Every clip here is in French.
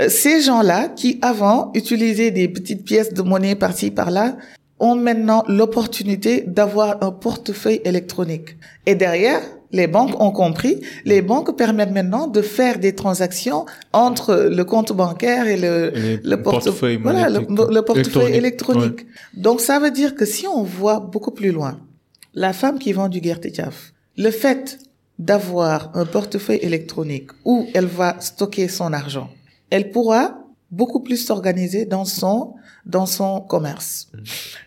Euh, ces gens-là qui avant utilisaient des petites pièces de monnaie par-ci par-là ont maintenant l'opportunité d'avoir un portefeuille électronique. Et derrière, les banques ont compris, les banques permettent maintenant de faire des transactions entre le compte bancaire et le, le, portefeuille, voilà, le, portefeuille électronique. Donc ça veut dire que si on voit beaucoup plus loin, la femme qui vend du Gertejaf, le fait d'avoir un portefeuille électronique où elle va stocker son argent, elle pourra beaucoup plus s'organiser dans son dans son commerce. Mm.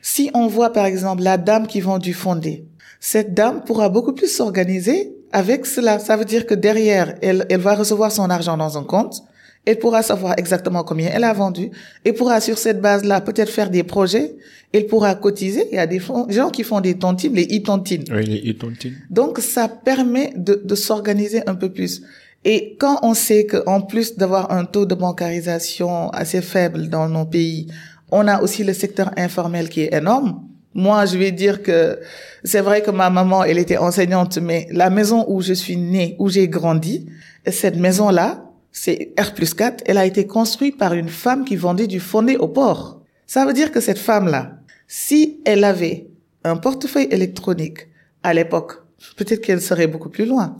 Si on voit par exemple la dame qui vend du fondé, cette dame pourra beaucoup plus s'organiser avec cela. Ça veut dire que derrière, elle, elle va recevoir son argent dans un compte. Elle pourra savoir exactement combien elle a vendu et pourra sur cette base-là peut-être faire des projets. Elle pourra cotiser. Il y a des, gens qui font des tontines, les e-tontines. Oui, les e-tontines. Donc ça permet de, de s'organiser un peu plus. Et quand on sait qu'en plus d'avoir un taux de bancarisation assez faible dans nos pays, on a aussi le secteur informel qui est énorme. Moi, je vais dire que c'est vrai que ma maman, elle était enseignante, mais la maison où je suis née, où j'ai grandi, cette maison-là, c'est R plus 4, elle a été construite par une femme qui vendait du fondé au port. Ça veut dire que cette femme-là, si elle avait un portefeuille électronique à l'époque, peut-être qu'elle serait beaucoup plus loin.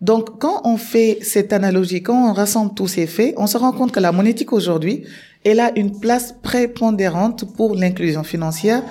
Donc, quand on fait cette analogie, quand on rassemble tous ces faits, on se rend compte que la monétique aujourd'hui, elle a une place prépondérante pour l'inclusion financière.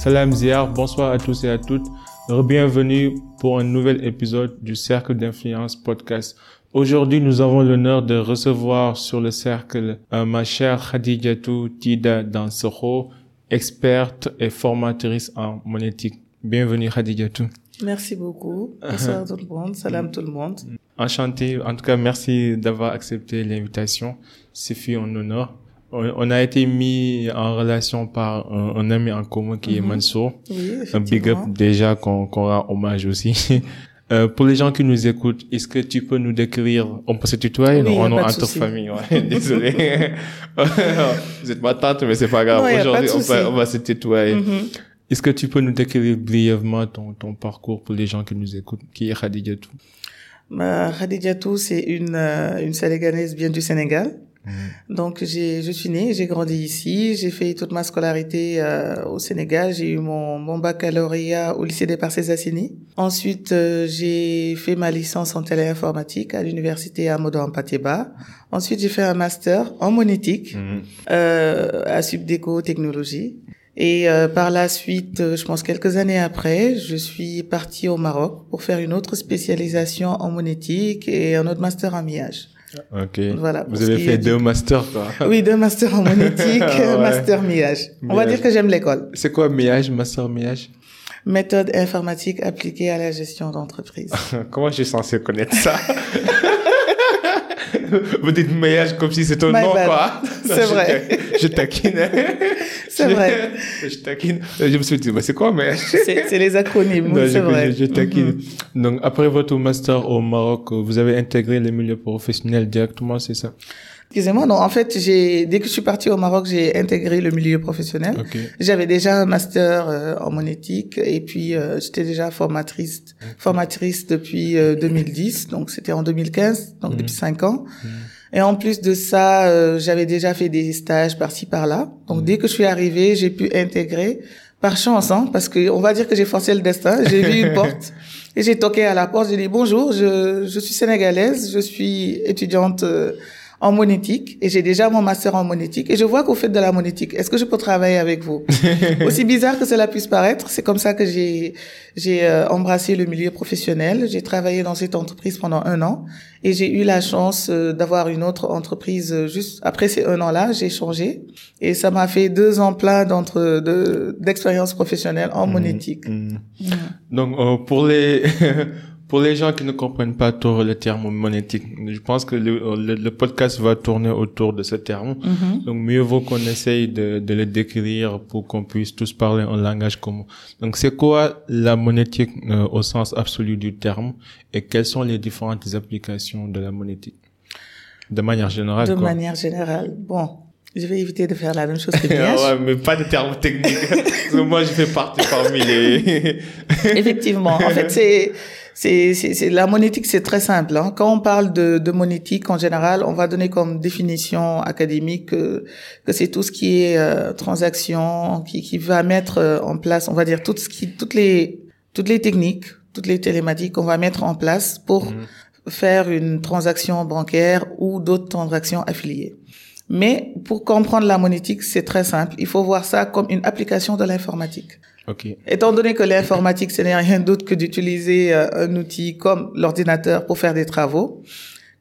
Salam Ziar, bonsoir à tous et à toutes. Bienvenue pour un nouvel épisode du Cercle d'influence podcast. Aujourd'hui, nous avons l'honneur de recevoir sur le cercle euh, ma chère Khadijatou Tida Dansoro, experte et formatrice en monétique. Bienvenue Khadijatou. Merci beaucoup. Bonsoir tout le monde. Salam tout le monde. Enchanté. En tout cas, merci d'avoir accepté l'invitation. C'est fait un honneur. On a été mis en relation par un, ami en commun qui est mhm. Mansour. Oui, un big up déjà qu'on rend hommage aussi. Euh, pour les gens qui nous écoutent, est-ce que tu peux nous décrire, on peut se tutoyer, oui, non, on est entre famille, ouais, désolé. Vous êtes ma tante, mais c'est pas grave. Aujourd'hui, on, on, va se tutoyer. Mhm. Est-ce que tu peux nous décrire brièvement ton, ton parcours pour les gens qui nous écoutent, qui est Khadijatou bah, Khadijatou, c'est une, euh, une Sénégalaise bien du Sénégal. Mm. Donc j'ai, je suis née, j'ai grandi ici, j'ai fait toute ma scolarité euh, au Sénégal, j'ai eu mon, mon baccalauréat au lycée des Parcés Assassinis. Ensuite, euh, j'ai fait ma licence en téléinformatique à l'université Amadou Ampateba. Ensuite, j'ai fait un master en monétique mm. euh, à Subdeco Technologie. Et euh, par la suite, je pense quelques années après, je suis partie au Maroc pour faire une autre spécialisation en monétique et un autre master en millage. Ok. Voilà. Vous avez fait deux masters, quoi. Oui, deux masters en monétique, master millage. On va dire que j'aime l'école. C'est quoi millage, master millage Méthode informatique appliquée à la gestion d'entreprise. Comment je suis censé connaître ça? Vous dites millage comme si c'était un nom, quoi. C'est vrai. Je taquine. C'est vrai. Je taquine. Je me suis dit, mais c'est quoi millage C'est les acronymes, c'est vrai. Je, taquine. Mm-hmm. Donc, après votre master au Maroc, vous avez intégré les milieux professionnels directement, c'est ça? Excusez-moi, non, en fait, j'ai dès que je suis partie au Maroc, j'ai intégré le milieu professionnel. J'avais déjà un master euh, en monétique et puis euh, j'étais déjà formatrice formatrice depuis 2010, euh, donc c'était en 2015, donc mhm. depuis cinq ans. Mhm. Et en plus de ça, j'avais déjà fait des stages par-ci par-là. Donc mhm. dès que je suis arrivée, j'ai pu intégrer par chance, hein, parce que on va dire que j'ai forcé le destin. J'ai vu une porte et j'ai toqué à la porte. J'ai dit bonjour, je, je suis sénégalaise, je suis étudiante en monétique et j'ai déjà mon master en monétique et je vois que vous faites de la monétique. Est-ce que je peux travailler avec vous? Aussi bizarre que cela puisse paraître, c'est comme ça que j'ai j'ai euh, embrassé le milieu professionnel. J'ai travaillé dans cette entreprise pendant un an et j'ai eu la chance euh, d'avoir une autre entreprise euh, juste après ces un an-là. J'ai changé et ça m'a fait deux ans plein d'entre d'expérience professionnelle en mmh, monétique. Mmh. Mmh. Donc pour les Pour les gens qui ne comprennent pas trop le terme monétique, je pense que le, le, podcast va tourner autour de ce terme. Mm-hmm. Donc, mieux vaut qu'on essaye de, de, le décrire pour qu'on puisse tous parler en langage commun. Donc, c'est quoi la monétique euh, au sens absolu du terme et quelles sont les différentes applications de la monétique? De manière générale. De manière générale. Bon, Je vais éviter de faire la même chose que ouais, mais pas de termes techniques. Parce que moi, je fais partie parmi les... Effectivement. En fait, c'est, c'est, c'est, la monétique, c'est très simple. Hein. Quand on parle de, de monétique, en général, on va donner comme définition académique que, que c'est tout ce qui est euh, transaction, qui, qui va mettre euh, en place, on va dire, tout ce qui, toutes les, toutes les techniques, toutes les télématiques qu'on va mettre en place pour mhm. faire une transaction bancaire ou d'autres transactions affiliées. Mais pour comprendre la monétique, c'est très simple. Il faut voir ça comme une application de l'informatique. Okay. Étant donné que l'informatique, ce n'est rien d'autre que d'utiliser euh, un outil comme l'ordinateur pour faire des travaux,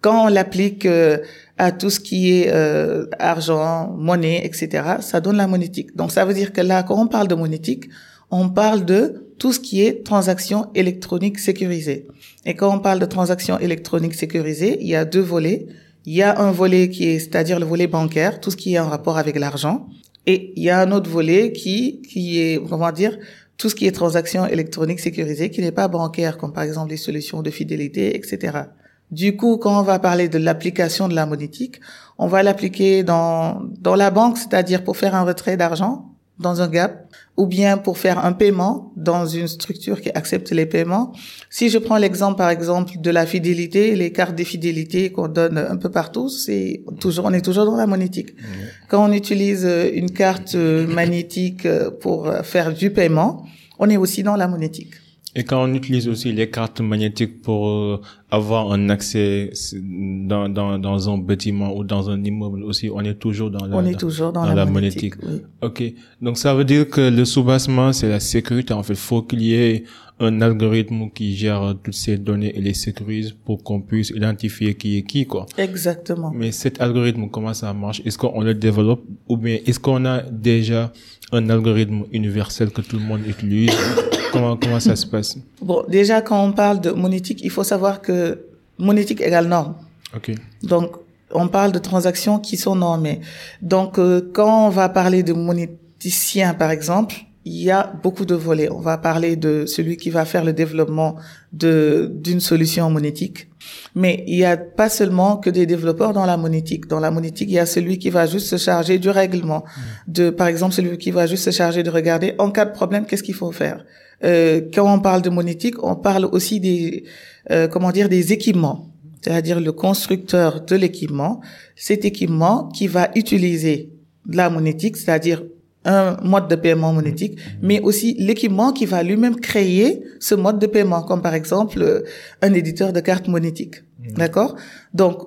quand on l'applique euh, à tout ce qui est euh, argent, monnaie, etc., ça donne la monétique. Donc ça veut dire que là, quand on parle de monétique, on parle de tout ce qui est transaction électronique sécurisée. Et quand on parle de transaction électronique sécurisée, il y a deux volets. Il y a un volet qui est, c'est-à-dire le volet bancaire, tout ce qui est en rapport avec l'argent. Et il y a un autre volet qui, qui est, comment dire, tout ce qui est transaction électronique sécurisée, qui n'est pas bancaire, comme par exemple les solutions de fidélité, etc. Du coup, quand on va parler de l'application de la monétique, on va l'appliquer dans, dans la banque, c'est-à-dire pour faire un retrait d'argent dans un gap, ou bien pour faire un paiement dans une structure qui accepte les paiements. Si je prends l'exemple, par exemple, de la fidélité, les cartes des fidélités qu'on donne un peu partout, c'est toujours, on est toujours dans la monétique. Quand on utilise une carte magnétique pour faire du paiement, on est aussi dans la monétique. Et quand on utilise aussi les cartes magnétiques pour euh, avoir un accès dans, dans, dans un bâtiment ou dans un immeuble aussi, on est toujours dans la, on est toujours dans, la, monétique. Ok. Donc ça veut dire que le soubassement, c'est la sécurité. En fait, faut qu'il y ait un algorithme qui gère toutes ces données et les sécurise pour qu'on puisse identifier qui est qui, quoi. Exactement. Mais cet algorithme, comment ça marche? Est-ce qu'on le développe ou bien est-ce qu'on a déjà un algorithme universel que tout le monde utilise? Comment, comment ça se passe? Bon, déjà, quand on parle de monétique, il faut savoir que monétique égale norme. OK. Donc, on parle de transactions qui sont normées. Donc, euh, quand on va parler de monéticien, par exemple, il y a beaucoup de volets. On va parler de celui qui va faire le développement de d'une solution monétique. Mais il y a pas seulement que des développeurs dans la monétique. Dans la monétique, il y a celui qui va juste se charger du règlement. De, par exemple, celui qui va juste se charger de regarder en cas de problème, qu'est-ce qu'il faut faire? Euh, quand on parle de monétique, on parle aussi des, euh, comment dire, des équipements. C'est-à-dire le constructeur de l'équipement, cet équipement qui va utiliser la monétique, c'est-à-dire un mode de paiement monétique, mais aussi l'équipement qui va lui-même créer ce mode de paiement, comme par exemple euh, un éditeur de cartes monétiques. Mmh. D'accord? Donc,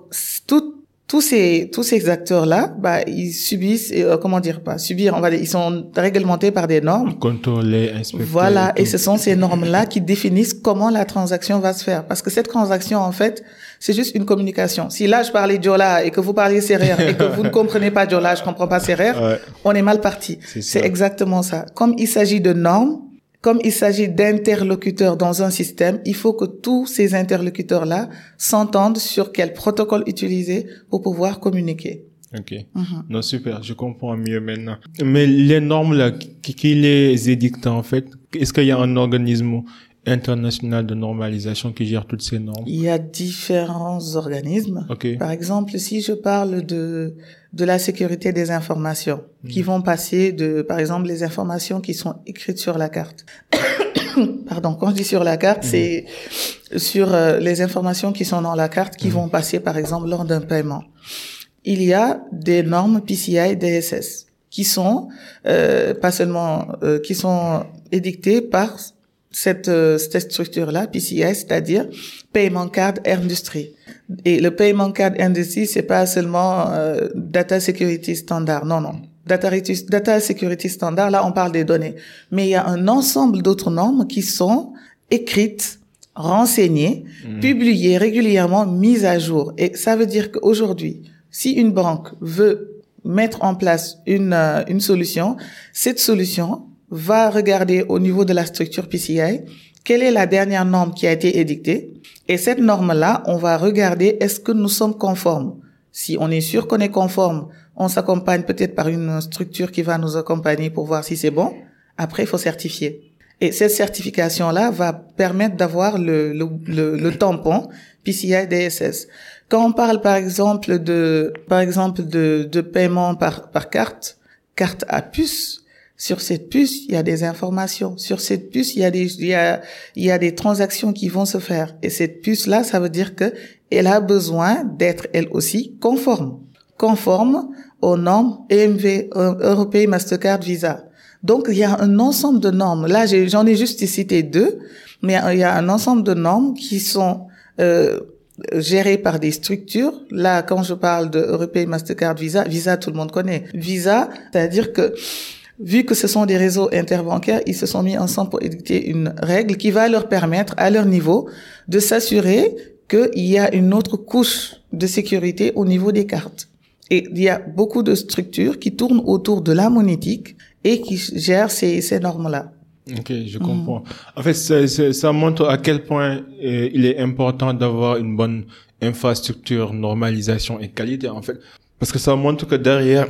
tout, tous ces tous ces acteurs là bah ils subissent euh, comment dire pas subir on va dire ils sont réglementés par des normes contrôlés inspectés voilà et, ce sont ces normes là qui définissent comment la transaction va se faire parce que cette transaction en fait c'est juste une communication si là je parlais Diola et que vous parlez serrère et que vous ne comprenez pas Diola je comprends pas serrère on est mal parti c'est exactement ça comme il s'agit de normes comme il s'agit d'interlocuteurs dans un système, il faut que tous ces interlocuteurs-là s'entendent sur quel protocole utiliser pour pouvoir communiquer. Ok. Mhm. Non, super, je comprends mieux maintenant. Mais les normes là, qui, qui les édictent en fait, est-ce qu'il y a un organisme international de normalisation qui gère toutes ces normes Il y a différents organismes. Okay. Par exemple, si je parle de de la sécurité des informations, qui hmm. vont passer de, par exemple, les informations qui sont écrites sur la carte. Pardon, quand je dis sur la carte, hmm. c'est sur euh, les informations qui sont dans la carte qui hmm. vont passer, par exemple, lors d'un paiement. Il y a des normes PCI DSS qui sont euh, pas seulement euh, qui sont édictées par cette, euh, cette structure-là, PCI, c'est-à-dire Payment Card Industry. Et le Payment Card Industry, c'est pas seulement euh, Data Security Standard, non, non. Data, data Security Standard, là, on parle des données. Mais il y a un ensemble d'autres normes qui sont écrites, renseignées, mmh. publiées régulièrement, mises à jour. Et ça veut dire qu'aujourd'hui, si une banque veut mettre en place une, euh, une solution, cette solution, va regarder au niveau de la structure PCI quelle est la dernière norme qui a été édictée? Et cette norme-là, on va regarder est-ce que nous sommes conformes? Si on est sûr qu'on est conforme, on s'accompagne peut-être par une structure qui va nous accompagner pour voir si c'est bon. Après, il faut certifier. Et cette certification-là va permettre d'avoir le, le, le, le tampon PCI DSS. Quand on parle par exemple de, par exemple de, de paiement par, par carte, carte à puce, sur cette puce, il y a des informations. Sur cette puce, il y a des, il y a, il y a des transactions qui vont se faire. Et cette puce-là, ça veut dire que elle a besoin d'être elle aussi conforme. Conforme aux normes EMV, Européen Mastercard Visa. Donc, il y a un ensemble de normes. Là, j'en ai, juste cité deux, mais il y a un ensemble de normes qui sont euh, gérées par des structures. Là, quand je parle de Européen Mastercard Visa, Visa, tout le monde connaît. Visa, c'est-à-dire que vu que ce sont des réseaux interbancaires, ils se sont mis ensemble pour éditer une règle qui va leur permettre, à leur niveau, de s'assurer qu'il y a une autre couche de sécurité au niveau des cartes. Et il y a beaucoup de structures qui tournent autour de la monétique et qui gèrent ces, normes-là. Ok, je comprends. En fait, ça, ça, montre à quel point euh, il est important d'avoir une bonne infrastructure, normalisation et qualité, en fait. Parce que ça montre que derrière,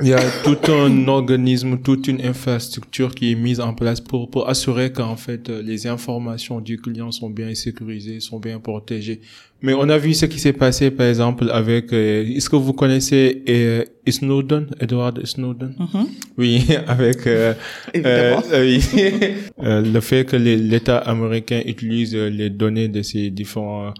il y a tout un organisme, toute une infrastructure qui est mise en place pour, pour assurer qu'en fait euh, les informations du client sont bien sécurisées, sont bien protégées. Mais on a vu ce qui s'est passé par exemple avec, euh, est-ce que vous connaissez euh, Snowden, Edward Snowden? Mm-hmm. Oui, avec euh, euh le fait que l'État américain utilise les données de ces différents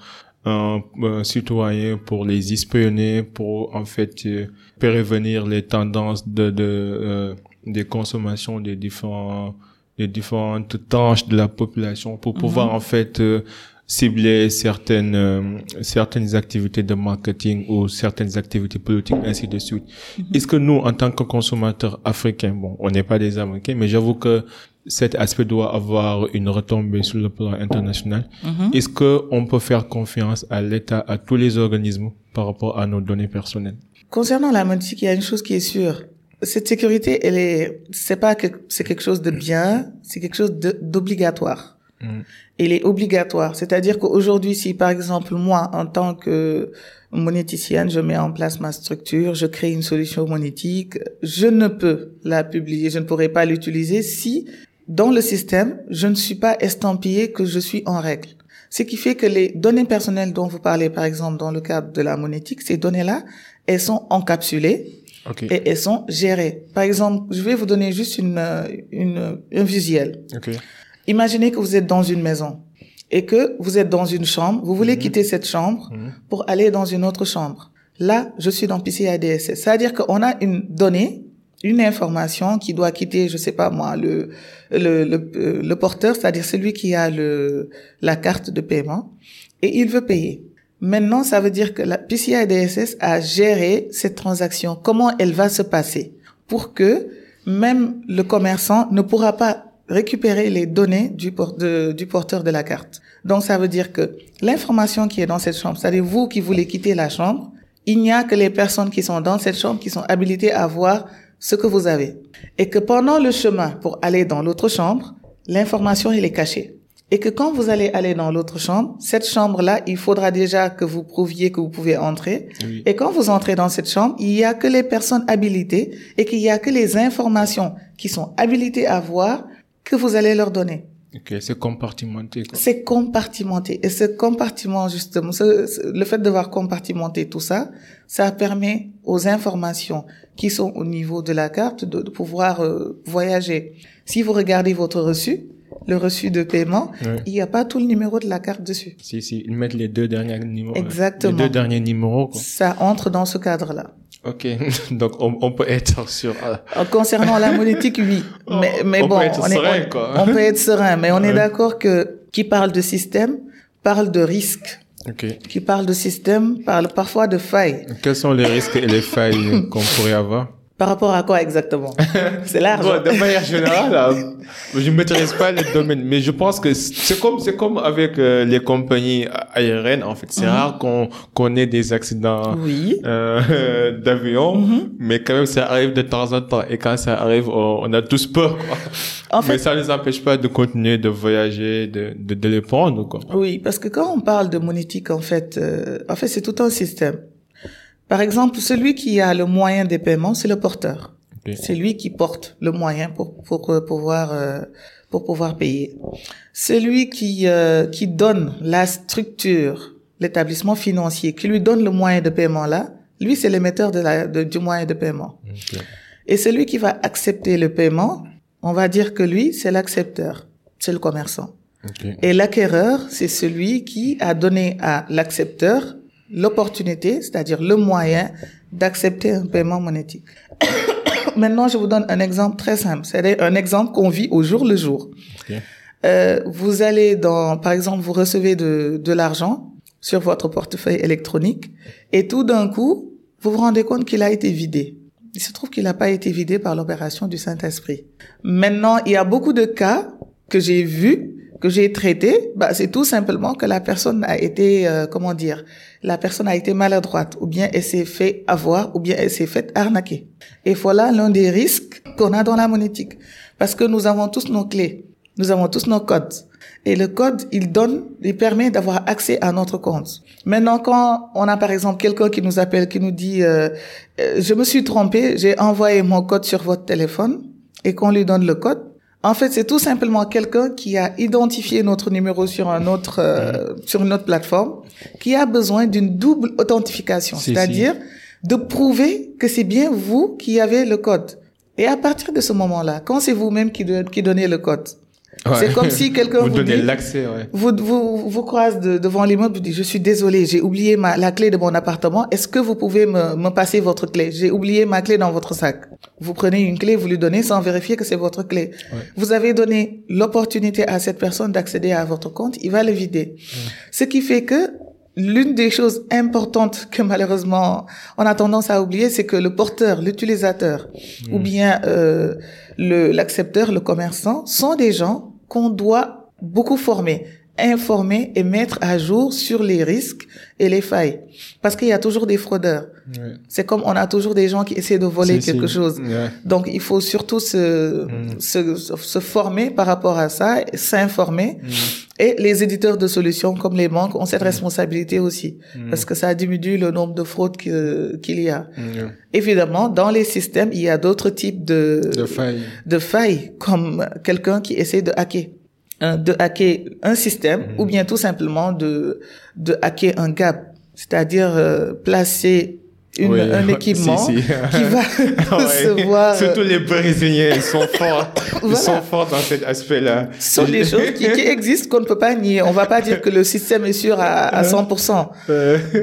un, citoyen pour les espionner, pour en fait euh, prévenir les tendances de, de euh, des consommations des différents des différentes tranches de la population pour pouvoir mhm. en fait euh, cibler certaines certaines activités de marketing ou certaines activités politiques ainsi de suite. Mhm. Est-ce que nous en tant que consommateurs africains, bon, on n'est pas des Américains, mais j'avoue que cet aspect doit avoir une retombée sur le plan international. Mhm. Est-ce que on peut faire confiance à l'État, à tous les organismes par rapport à nos données personnelles? Concernant la monétique, il y a une chose qui est sûre. Cette sécurité, elle est, c'est pas que c'est quelque chose de bien, c'est quelque chose d'obligatoire. Mm. Elle est obligatoire. C'est-à-dire qu'aujourd'hui, si par exemple moi, en tant que monéticienne, je mets en place ma structure, je crée une solution monétique, je ne peux la publier, je ne pourrais pas l'utiliser si dans le système, je ne suis pas estampillé que je suis en règle. Ce qui fait que les données personnelles dont vous parlez, par exemple, dans le cadre de la monétique, ces données-là, elles sont encapsulées et elles sont gérées. Par exemple, je vais vous donner juste une, une, un visuel. Imaginez que vous êtes dans une maison et que vous êtes dans une chambre, vous voulez mhm. quitter cette chambre mhm. pour aller dans une autre chambre. Là, je suis dans PCI DSS. C'est-à-dire qu'on a une donnée une information qui doit quitter, je sais pas moi, le le, le, euh, le porteur, c'est-à-dire celui qui a le la carte de paiement, et il veut payer. Maintenant, ça veut dire que la PCI DSS a géré cette transaction, comment elle va se passer, pour que même le commerçant ne pourra pas récupérer les données du, du porteur de la carte? Donc, ça veut dire que l'information qui est dans cette chambre, c'est-à-dire vous qui voulez quitter la chambre, il n'y a que les personnes qui sont dans cette chambre qui sont habilitées à voir ce que vous avez. Et que pendant le chemin pour aller dans l'autre chambre, l'information, elle est cachée. Et que quand vous allez aller dans l'autre chambre, cette chambre-là, il faudra déjà que vous prouviez que vous pouvez entrer. Et quand vous entrez dans cette chambre, il y a que les personnes habilitées et qu'il y a que les informations qui sont habilitées à voir que vous allez leur donner. Ok, c'est compartimenté. C'est compartimenté. Et ce compartiment, justement, le fait de voir compartimenter tout ça, ça permet aux informations qui sont au niveau de la carte de, pouvoir euh, voyager. Si vous regardez votre reçu, le reçu de paiement, il n'y a pas tout le numéro de la carte dessus. Si, si, ils mettent les deux derniers numéros. Exactement. Les deux derniers numéros. Quoi. Ça entre dans ce cadre-là. Ok, donc on, on, peut être sur. Euh, concernant la monétique, oui, mais, mais on bon, peut être on, serein, est, quoi. on peut être serein, mais on est d'accord que qui parle de système parle de risque. Okay. Qui parle de système parle parfois de failles. Quels sont les risques et les failles qu'on pourrait avoir? Par rapport à quoi exactement? C'est large. de manière générale, je ne maîtrise pas les domaines, mais je pense que c'est comme c'est comme avec euh, les compagnies aériennes. En fait, c'est mhm. rare qu'on qu'on ait des accidents oui. euh, d'avion, mhm. mais quand même ça arrive de temps en temps. Et quand ça arrive, on, a tous peur. Quoi. En fait, mais ça ne les empêche pas de continuer de voyager, de de, de les prendre. Quoi. Oui, parce que quand on parle de monétique, en fait, euh, en fait, c'est tout un système. Par exemple, celui qui a le moyen des paiements, c'est le porteur. C'est lui qui porte le moyen pour, pour euh, pouvoir euh, pour pouvoir payer. Celui qui euh, qui donne la structure l'établissement financier qui lui donne le moyen de paiement là, lui, c'est l'émetteur de la, du moyen de paiement. Et celui qui va accepter le paiement, on va dire que lui, c'est l'accepteur, c'est le commerçant. Et l'acquéreur, c'est celui qui a donné à l'accepteur l'opportunité, c'est-à-dire le moyen d'accepter un paiement monétique. Maintenant, je vous donne un exemple très simple. C'est un exemple qu'on vit au jour le jour. Euh, vous allez dans, par exemple, vous recevez de, de l'argent sur votre portefeuille électronique et tout d'un coup, vous vous rendez compte qu'il a été vidé. Il se trouve qu'il n'a pas été vidé par l'opération du Saint-Esprit. Maintenant, il y a beaucoup de cas que j'ai vus que j'ai traités, bah, c'est tout simplement que la personne a été, euh, comment dire, la personne a été maladroite, ou bien elle s'est fait avoir, ou bien elle s'est fait arnaquer. Et voilà l'un des risques qu'on a dans la monétique. Parce que nous avons tous nos clés. Nous avons tous nos codes. Et le code, il donne, il permet d'avoir accès à notre compte. Maintenant, quand on a par exemple quelqu'un qui nous appelle, qui nous dit, euh, euh, je me suis trompé, j'ai envoyé mon code sur votre téléphone, et qu'on lui donne le code, en fait, c'est tout simplement quelqu'un qui a identifié notre numéro sur un autre, euh, sur une autre plateforme, qui a besoin d'une double authentification, c'est-à-dire de prouver que c'est bien vous qui avez le code. Et à partir de ce moment-là, quand c'est vous-même qui, qui donnez le code, c'est comme si quelqu'un vous, vous donnez l'accès. Ouais. Vous, vous, vous croise devant l'immeuble, vous dites, je suis désolé, j'ai oublié ma, la clé de mon appartement. Est-ce que vous pouvez me, me passer votre clé? J'ai oublié ma clé dans votre sac. Vous prenez une clé, vous lui donnez sans vérifier que c'est votre clé. Vous avez donné l'opportunité à cette personne d'accéder à votre compte, il va le vider. Ce qui fait que l'une des choses importantes que malheureusement on a tendance à oublier, c'est que le porteur, l'utilisateur, ou bien euh, le l'accepteur, le commerçant, sont des gens qu'on doit beaucoup former, informer et mettre à jour sur les risques et les failles. Parce qu'il y a toujours des fraudeurs. C'est comme on a toujours des gens qui essaient de voler quelque chose. Donc il faut surtout se, mm. se, se, former par rapport à ça, s'informer. Mm. Et les éditeurs de solutions comme les banques ont cette mm. responsabilité aussi. Parce que ça diminue le nombre de fraudes qu'il y a. Évidemment, dans les systèmes, il y a d'autres types de, de failles. De failles, comme quelqu'un qui essaie de hacker de hacker un système mm. ou bien tout simplement de, de hacker un gap, c'est-à-dire euh, placer une, un équipement qui va recevoir. Surtout les Brésiliens, ils sont forts. Ils sont forts dans cet aspect-là. Ce sont des choses qui, qui existent qu'on ne peut pas nier. On va pas dire que le système est sûr à, à 100%.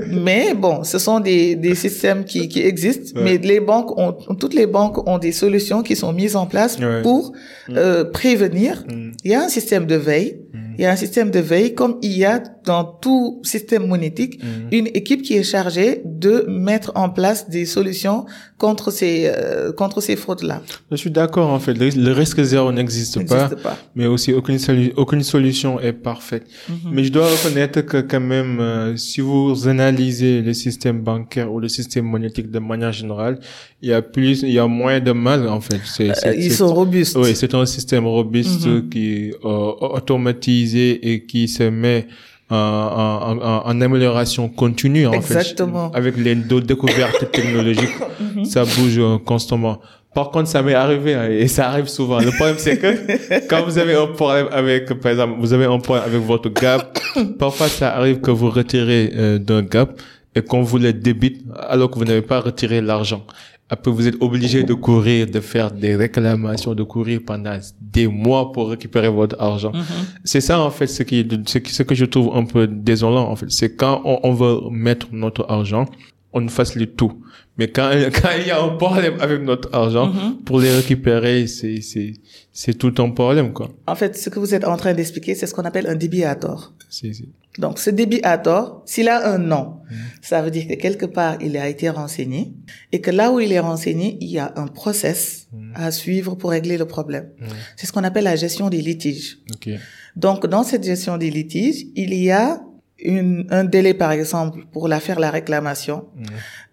mais bon, ce sont des, des systèmes qui, qui existent. Mais les banques ont, toutes les banques ont des solutions qui sont mises en place pour mm. euh, prévenir. Mm. Il y a un système de veille. Mm. Il y a un système de veille, comme il y a dans tout système monétique, une équipe qui est chargée de mettre en place des solutions contre ces euh, contre ces fraudes-là. Je suis d'accord en fait. Le, risque zéro n'existe pas, pas, mais aussi aucune, aucune solution est parfaite. Mhm. Mais je dois reconnaître que quand même, euh, si vous analysez le système bancaire ou le système monétique de manière générale, il y a plus, il y a moins de mal en fait. Euh, ils sont robustes. Oui, c'est un système robuste mhm. qui est automatisé et qui se met en, en, en, amélioration continue en Exactement. fait. Avec les découvertes technologiques, mhm. ça bouge euh, constamment. Par contre, ça m'est arrivé hein, et ça arrive souvent. Le problème, c'est que quand vous avez un problème avec, par exemple, vous avez un problème avec votre gap, parfois ça arrive que vous retirez euh, d'un gap et qu'on vous le débite alors que vous n'avez pas retiré l'argent. Après, vous êtes obligé de courir, de faire des réclamations, de courir pendant des mois pour récupérer votre argent. Mm-hmm. C'est ça, en fait, ce qui, ce que je trouve un peu désolant, en fait. C'est quand on, on veut mettre notre argent, on facilite tout. Mais quand, quand il y a un problème avec notre argent, mm-hmm. pour les récupérer, c'est, c'est, c'est tout un problème, quoi. En fait, ce que vous êtes en train d'expliquer, c'est ce qu'on appelle un débit à tort. Si, si. Donc, ce débit à tort, s'il a un nom, mm. ça veut dire que quelque part, il a été renseigné et que là où il est renseigné, il y a un process mm. à suivre pour régler le problème. Mm. C'est ce qu'on appelle la gestion des litiges. Okay. Donc, dans cette gestion des litiges, il y a une, un délai, par exemple, pour la faire la réclamation,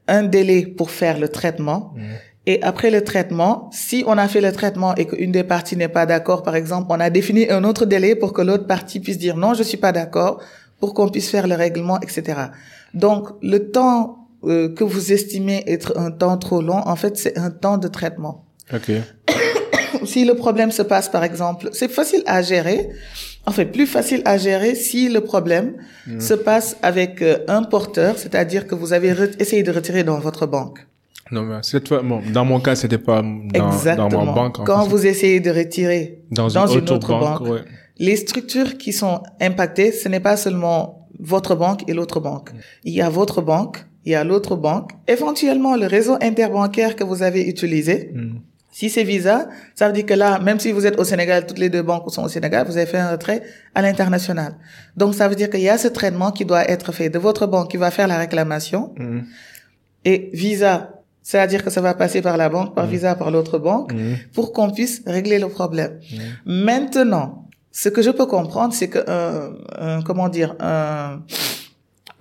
un délai pour faire le traitement et après le traitement, si on a fait le traitement et qu'une des parties n'est pas d'accord, par exemple, on a défini un autre délai pour que l'autre partie puisse dire non, je suis pas d'accord, pour qu'on puisse faire le règlement, etc. Donc, le temps euh, que vous estimez être un temps trop long, en fait, c'est un temps de traitement. Okay. si le problème se passe, par exemple, c'est facile à gérer. en fait, plus facile à gérer si le problème mm. se passe avec euh, un porteur, c'est-à-dire que vous avez essayé de retirer dans votre banque. Non, mais cette fois, bon, dans mon cas, c'était pas dans, Exactement. dans ma banque. Quand vous essayez de retirer dans, une, autre, banque, les structures qui sont impactées, ce n'est pas seulement votre banque et l'autre banque. Il y a votre banque, il y a l'autre banque, éventuellement le réseau interbancaire que vous avez utilisé. Mm. Si c'est Visa, ça veut dire que là, même si vous êtes au Sénégal, toutes les deux banques sont au Sénégal, vous avez fait un retrait à l'international. Donc ça veut dire qu'il y a ce traitement qui doit être fait de votre banque qui va faire la réclamation. Mm. Et Visa, c'est-à-dire que ça va passer par la banque, par mm. Visa, par l'autre banque, pour qu'on puisse régler le problème. Maintenant, ce que je peux comprendre, c'est que, euh, comment dire, un,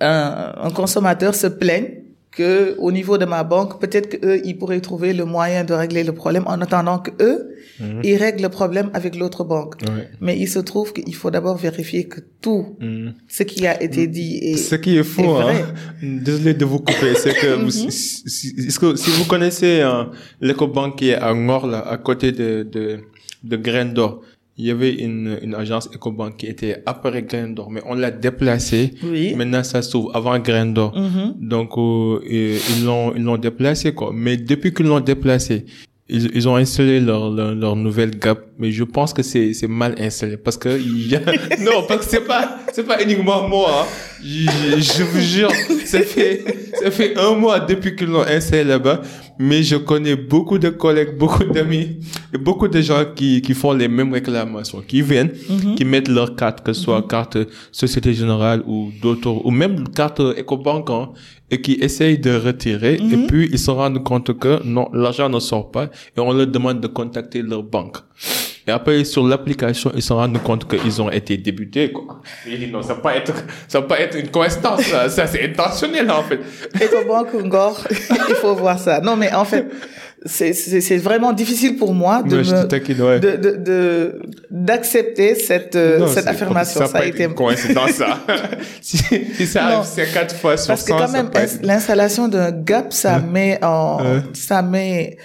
un, un consommateur se plaigne que au niveau de ma banque, peut-être qu'eux, ils pourraient trouver le moyen de régler le problème en attendant que eux, mhm. ils règlent le problème avec l'autre banque. Mais il se trouve qu'il faut d'abord vérifier que tout mhm. ce qui a été dit est Ce qui est faux, hein. désolé de vous couper, c'est que, vous, si, que si vous connaissez euh, l'éco-banque qui est à Ngor, à côté de, de, de Grain d'Or, il y avait une, une agence EcoBank qui était après Grain d'Or, mais on l'a déplacée. Oui. Maintenant, ça s'ouvre avant Grain d'Or. Mm-hmm. Donc, euh, ils l'ont, ils l'ont déplacé, quoi. Mais depuis qu'ils l'ont déplacé, ils, ils ont installé leur, leur, nouvelle Gap, mais je pense que c'est, c'est mal installé parce que il y a, non, parce que c'est pas, c'est pas uniquement moi, hein. je, je, vous jure, ça fait, ça fait un mois depuis qu'ils l'ont installé là-bas mais je connais beaucoup de collègues, beaucoup d'amis et beaucoup de gens qui, qui font les mêmes réclamations, qui viennent, mhm. qui mettent leur carte, que ce soit mhm. carte Société Générale ou d'autres, ou même carte EcoBank, hein, et qui essayent de retirer, et mhm. puis ils se rendent compte que non, l'argent ne sort pas, et on leur demande de contacter leur banque. Et après, sur l'application, ils se rendent compte qu'ils ont été débutés, quoi. Ils disent, non, ça va pas être, ça va pas être une coïncidence, ça, ça c'est intentionnel, en fait. Et comment Ngor, il faut voir ça. Non, mais en fait, c'est, c'est, c'est vraiment difficile pour moi de me, de, de, de, d'accepter cette, euh, cette affirmation. Ça, ça a été une coïncidence, ça. si, si, ça arrive 50 fois sur Parce que quand même, l'installation d'un gap, ça met en, ça met,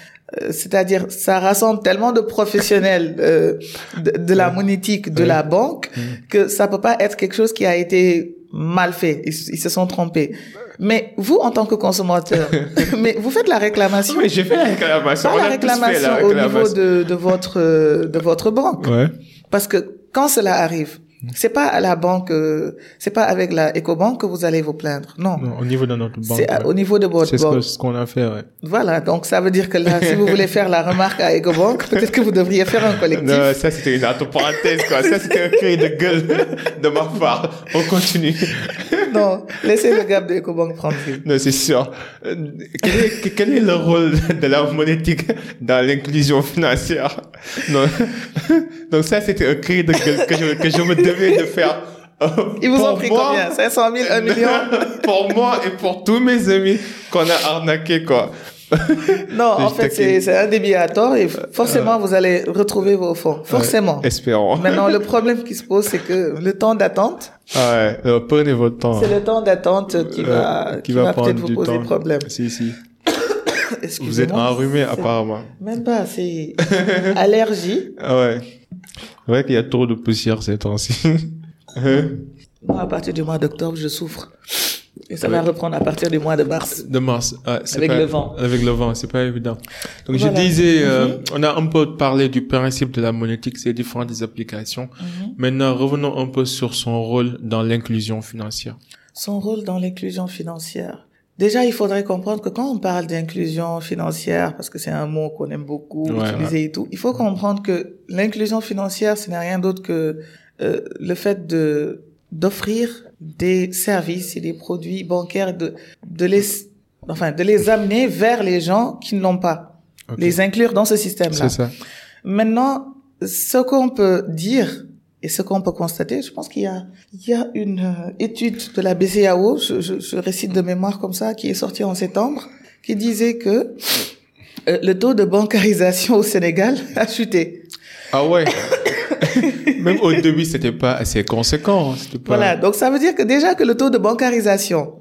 c'est-à-dire ça rassemble tellement de professionnels euh, de, la monétique de la banque que ça peut pas être quelque chose qui a été mal fait. Ils, se sont trompés. Mais vous, en tant que consommateur, mais vous faites la réclamation. Oui, j'ai fait la réclamation. Pas la réclamation, au niveau de, de votre de votre banque. Ouais. Parce que quand cela arrive, c'est pas à la banque, euh, c'est pas avec la EcoBank que vous allez vous plaindre. Non. non au niveau de notre banque. C'est au niveau de votre banque. C'est ce qu'on a fait, ouais. Voilà. Donc, ça veut dire que là, si vous voulez faire la remarque à EcoBank, peut-être que vous devriez faire un collectif. Non, ça, c'était une entre parenthèse, quoi. Ça, c'était un cri de gueule de ma part. On continue. non, laissez le gap de EcoBank prendre. Non, c'est sûr. Quel est, quel est le rôle de la monétique dans l'inclusion financière? Non. Donc ça, c'était un cri de gueule que je, que je me de faire. Euh, Ils vous ont pris combien? 500 000, 1 million? Pour moi et pour tous mes amis qu'on a arnaqué, quoi. non, en fait, c'est un débit à tort et forcément, vous allez retrouver vos fonds. Forcément. espérons. Maintenant, le problème qui se pose, c'est que le temps d'attente. Ah ouais, prenez votre temps. C'est le temps d'attente qui va, qui, va, peut-être vous poser problème. Si, si. vous êtes enrhumé, apparemment. Même pas, c'est allergie. Ah ouais. Qu'il y a trop de poussière ces temps-ci. Moi, à partir du mois d'octobre, je souffre. Et ça va reprendre à partir du mois de mars. De mars. Ah, avec le vent. Avec le vent, c'est pas évident. Donc je disais, euh, mhm. on a un peu parlé du principe de la monétique, c'est différentes applications. Mhm. Maintenant, revenons un peu sur son rôle dans l'inclusion financière. Son rôle dans l'inclusion financière. Déjà, il faudrait comprendre que quand on parle d'inclusion financière, parce que c'est un mot qu'on aime beaucoup utiliser et tout, il faut comprendre que l'inclusion financière, ce n'est rien d'autre que euh, le fait de d'offrir des services et des produits bancaires, de de les enfin de les amener vers les gens qui ne l'ont pas, les inclure dans ce système-là. C'est ça. Maintenant, ce qu'on peut dire et ce qu'on peut constater, je pense qu'il y a, il y a une euh, étude de la BCAO, je, je, je, récite de mémoire comme ça, qui est sortie en septembre, qui disait que euh, le taux de bancarisation au Sénégal a chuté. Ah ouais. Même au début, c'était pas assez conséquent. Pas... Voilà. Donc ça veut dire que déjà que le taux de bancarisation,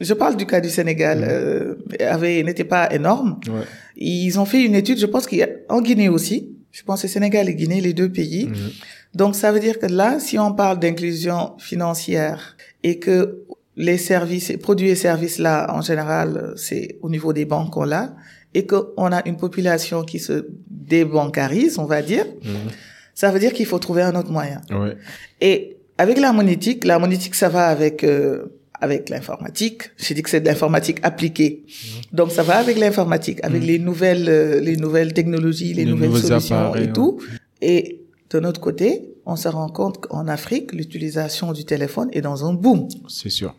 je parle du cas du Sénégal, euh, avait n'était pas énorme. Ouais. Ils ont fait une étude, je pense qu'en Guinée aussi, Je pense que Sénégal et Guinée, les deux pays. Mhm. Donc ça veut dire que là, si on parle d'inclusion financière et que les services, produits et services là, en général, c'est au niveau des banques qu'on l'a, et qu'on a une population qui se débancarise, on va dire, mhm. ça veut dire qu'il faut trouver un autre moyen. Ouais. Et avec la monétique, la monétique, ça va avec euh, avec l'informatique. J'ai dit que c'est de l'informatique appliquée. Mhm. Donc ça va avec l'informatique, avec mhm. les nouvelles euh, les nouvelles technologies, les, nouvelles solutions et tout. Et de notre côté, on se rend compte qu'en Afrique, l'utilisation du téléphone est dans un boom. C'est sûr.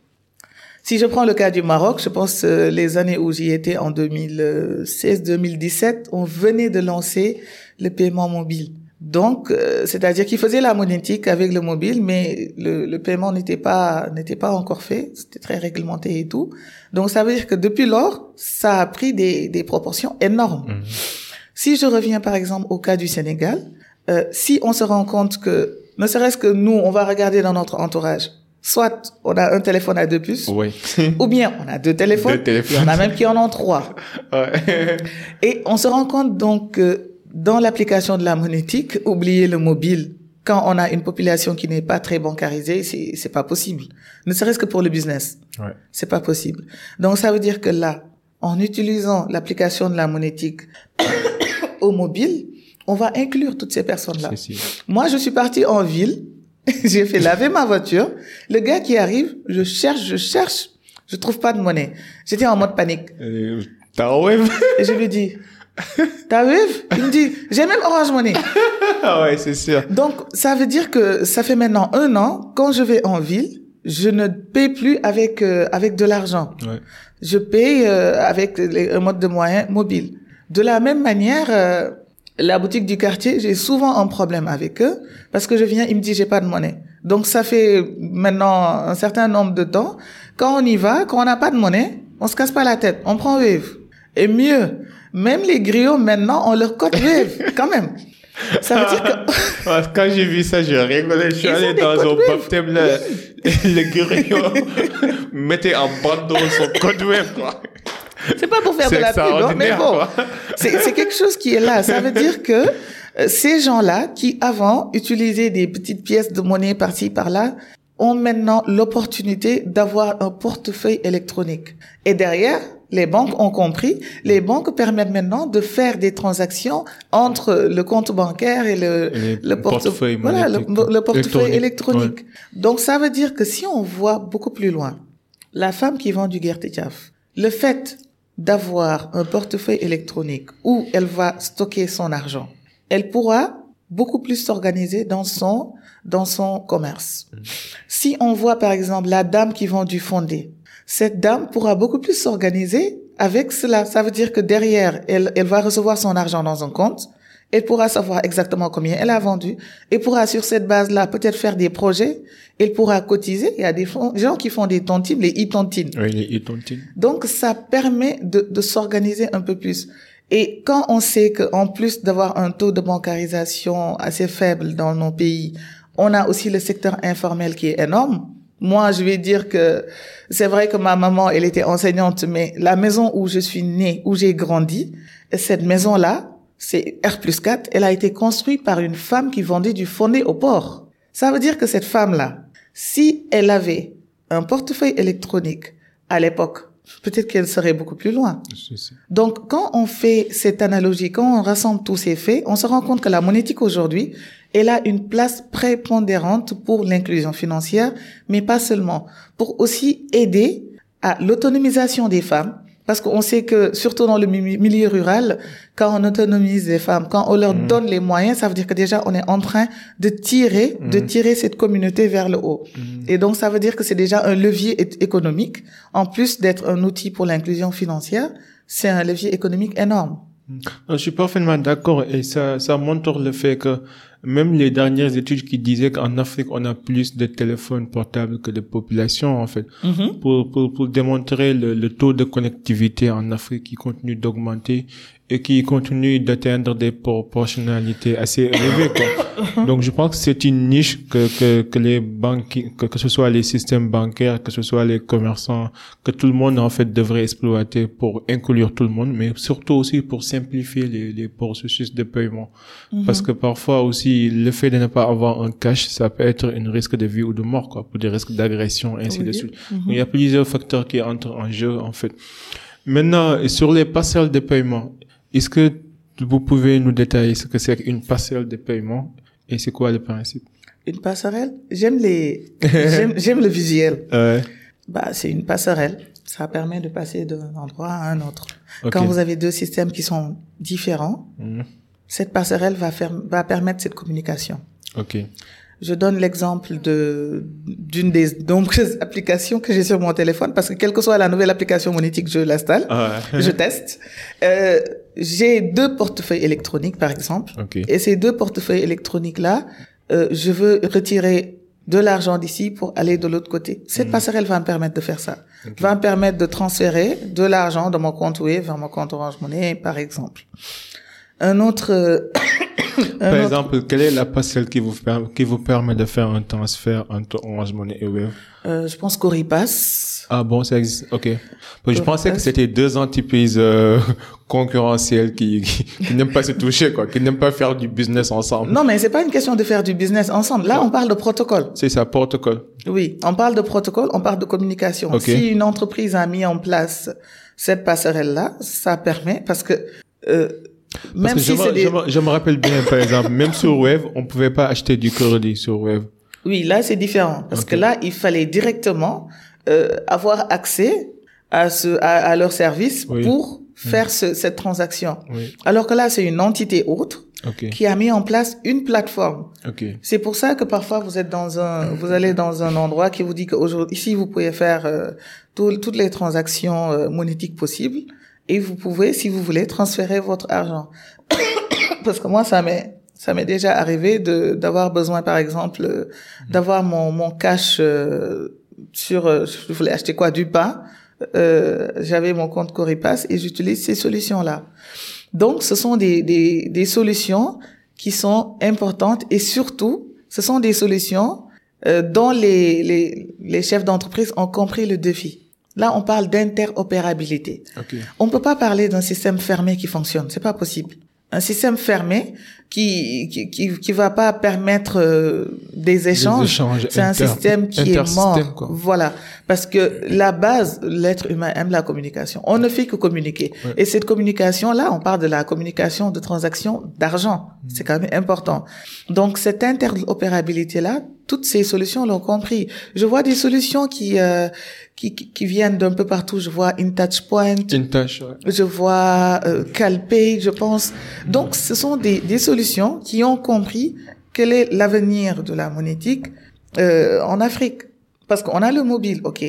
Si je prends le cas du Maroc, je pense euh, les années où j'y étais en 2016-2017, on venait de lancer le paiement mobile. Donc, euh, c'est-à-dire qu'ils faisaient la monétique avec le mobile, mais le, le paiement n'était pas n'était pas encore fait. C'était très réglementé et tout. Donc, ça veut dire que depuis lors, ça a pris des, des proportions énormes. Mmh. Si je reviens par exemple au cas du Sénégal, euh, si on se rend compte que, ne serait-ce que nous, on va regarder dans notre entourage, soit on a un téléphone à deux puces, oui. ou bien on a deux téléphones, deux téléphones. Il y en a même qui en ont trois. Ouais. Et on se rend compte donc que dans l'application de la monétique, oublier le mobile quand on a une population qui n'est pas très bancarisée, c'est c'est pas possible. Ne serait-ce que pour le business, ouais. c'est pas possible. Donc ça veut dire que là, en utilisant l'application de la monétique au mobile, on va inclure toutes ces personnes-là. Moi, je suis partie en ville, j'ai fait laver ma voiture. Le gars qui arrive, je cherche, je cherche, je trouve pas de monnaie. J'étais en mode panique. Euh, T'as Et je lui dis, T'as Wave Il me dit, j'ai même Orange Money. ah ouais, c'est sûr. Donc, ça veut dire que ça fait maintenant un an, quand je vais en ville, je ne paye plus avec euh, avec de l'argent. Ouais. Je paye euh, avec les, un mode de moyen mobile. De la même manière, euh, la boutique du quartier, j'ai souvent un problème avec eux parce que je viens, ils me disent j'ai pas de monnaie. Donc ça fait maintenant un certain nombre de temps. Quand on y va, quand on n'a pas de monnaie, on se casse pas la tête, on prend Wave. Et mieux, même les griots maintenant, on leur cote Wave quand même. Ça veut dire que... Quand j'ai vu ça, j'ai rigolé. Je suis allé dans un baptême, le, le griot mettait en bandeau son code Wave, quoi. C'est pas pour faire de la pub, hein, mais bon, c'est quelque chose qui est là. Ça veut dire que euh, ces gens-là qui avant utilisaient des petites pièces de monnaie par-ci par-là ont maintenant l'opportunité d'avoir un portefeuille électronique. Et derrière, les banques ont compris, les banques permettent maintenant de faire des transactions entre le compte bancaire et le, le, portefeuille, voilà, le, portefeuille électronique. Donc ça veut dire que si on voit beaucoup plus loin, la femme qui vend du guertetiaf, le fait d'avoir un portefeuille électronique où elle va stocker son argent, elle pourra beaucoup plus s'organiser dans son dans son commerce. Si on voit par exemple la dame qui vend du fondé, cette dame pourra beaucoup plus s'organiser avec cela. Ça veut dire que derrière, elle, elle va recevoir son argent dans un compte. Elle pourra savoir exactement combien elle a vendu et pourra sur cette base-là peut-être faire des projets. Elle pourra cotiser. Il y a des gens qui font des tontines, les e-tontines. Oui, les e-tontines. Donc ça permet de, de s'organiser un peu plus. Et quand on sait qu'en plus d'avoir un taux de bancarisation assez faible dans nos pays, on a aussi le secteur informel qui est énorme. Moi, je vais dire que c'est vrai que ma maman, elle était enseignante, mais la maison où je suis née, où j'ai grandi, cette maison-là, c'est R plus 4, elle a été construite par une femme qui vendait du fondé au port. Ça veut dire que cette femme-là, si elle avait un portefeuille électronique à l'époque, peut-être qu'elle serait beaucoup plus loin. Donc, quand on fait cette analogie, quand on rassemble tous ces faits, on se rend compte que la monétique aujourd'hui, elle a une place prépondérante pour l'inclusion financière, mais pas seulement, pour aussi aider à l'autonomisation des femmes, parce qu'on sait que, surtout dans le milieu rural, quand on autonomise les femmes, quand on leur mm. donne les moyens, ça veut dire que déjà on est en train de tirer, de mm. tirer cette communauté vers le haut. Mm. Et donc ça veut dire que c'est déjà un levier économique, en plus d'être un outil pour l'inclusion financière, c'est un levier économique énorme. Je suis parfaitement d'accord et ça, ça montre le fait que même les dernières études qui disaient qu'en Afrique, on a plus de téléphones portables que de population, en fait, pour, pour, pour démontrer le, le, taux de connectivité en Afrique qui continue d'augmenter et qui continue d'atteindre des proportionnalités assez élevées. Quoi. Donc je pense que c'est une niche que, que, que les banques, que, que ce soit les systèmes bancaires, que ce soit les commerçants, que tout le monde en fait devrait exploiter pour inclure tout le monde, mais surtout aussi pour simplifier les, les processus de paiement. Mhm. Parce que parfois aussi le fait de ne pas avoir un cash, ça peut être un risque de vie ou de mort, quoi, pour des risques d'agression, ainsi de suite. Mhm. Il y a plusieurs facteurs qui entrent en jeu en fait. Maintenant, sur les passerelles de paiement, est-ce que vous pouvez nous détailler ce que c'est une passerelle de paiement et c'est quoi le principe? Une passerelle? J'aime les, j'aime le visuel. Bah, c'est une passerelle. Ça permet de passer d'un endroit à un autre. Quand vous avez deux systèmes qui sont différents, mhm. cette passerelle va faire, va permettre cette communication. Ok. Je donne l'exemple de d'une des nombreuses applications que j'ai sur mon téléphone parce que quelle que soit la nouvelle application monétique, je l'installe, ah je teste. Euh, j'ai deux portefeuilles électroniques par exemple, et ces deux portefeuilles électroniques là, euh, je veux retirer de l'argent d'ici pour aller de l'autre côté. Cette mhm. passerelle va me permettre de faire ça. Va me permettre de transférer de l'argent de mon compte Wave vers mon compte Orange Money, par exemple. Un autre Par exemple, quelle est la passerelle qui vous, permet, qui vous permet de faire un transfert entre Orange Money et Wave? Euh, Je pense qu'Oripass. Ah bon, ça existe. Ok. je pensais que c'était deux entreprises euh, concurrentielles qui, qui, n'aiment pas se toucher, quoi, qui n'aiment pas faire du business ensemble. Non, mais c'est pas une question de faire du business ensemble. Là, on parle de protocole. C'est ça, protocole. Oui, on parle de protocole, on parle de communication. Si une entreprise a mis en place cette passerelle-là, ça permet parce que euh, même si je, me, je, me, rappelle bien, par exemple, même sur Web, on pouvait pas acheter du crédit sur Web. Oui, là c'est différent parce que là il fallait directement euh, avoir accès à ce à, à leur service pour faire mm. ce, cette transaction. Oui. Alors que là c'est une entité autre qui a mis en place une plateforme. Okay. C'est pour ça que parfois vous êtes dans un vous allez dans un endroit qui vous dit qu'aujourd'hui ici vous pouvez faire euh, toutes les transactions euh, monétiques possibles et vous pouvez, si vous voulez, transférer votre argent. Parce que moi, ça m'est ça m'est déjà arrivé de d'avoir besoin, par exemple, euh, d'avoir mon mon cash euh, sur, euh, je voulais acheter quoi, du pain. Euh, J'avais mon compte Coripass et j'utilise ces solutions là. Donc, ce sont des des des solutions qui sont importantes et surtout, ce sont des solutions euh, dont les les les chefs d'entreprise ont compris le défi. Là, on parle d'interopérabilité. On ne peut pas parler d'un système fermé qui fonctionne. C'est pas possible. Un système fermé qui qui qui, qui va pas permettre euh, des échanges. c'est un système qui est mort. Quoi. Voilà, parce que la base, l'être humain aime la communication. On ne fait que communiquer. Et cette communication là, on parle de la communication de transactions d'argent. Mm. C'est quand même important. Donc cette interopérabilité là, toutes ces solutions l'ont compris. Je vois des solutions qui euh, qui, qui viennent d'un peu partout. Je vois InTouchPoint. InTouch, ouais. Je vois euh, Calpay, je pense. Donc, ce sont des, des solutions qui ont compris quel est l'avenir de la monétique euh, en Afrique. Parce qu'on a le mobile, ok.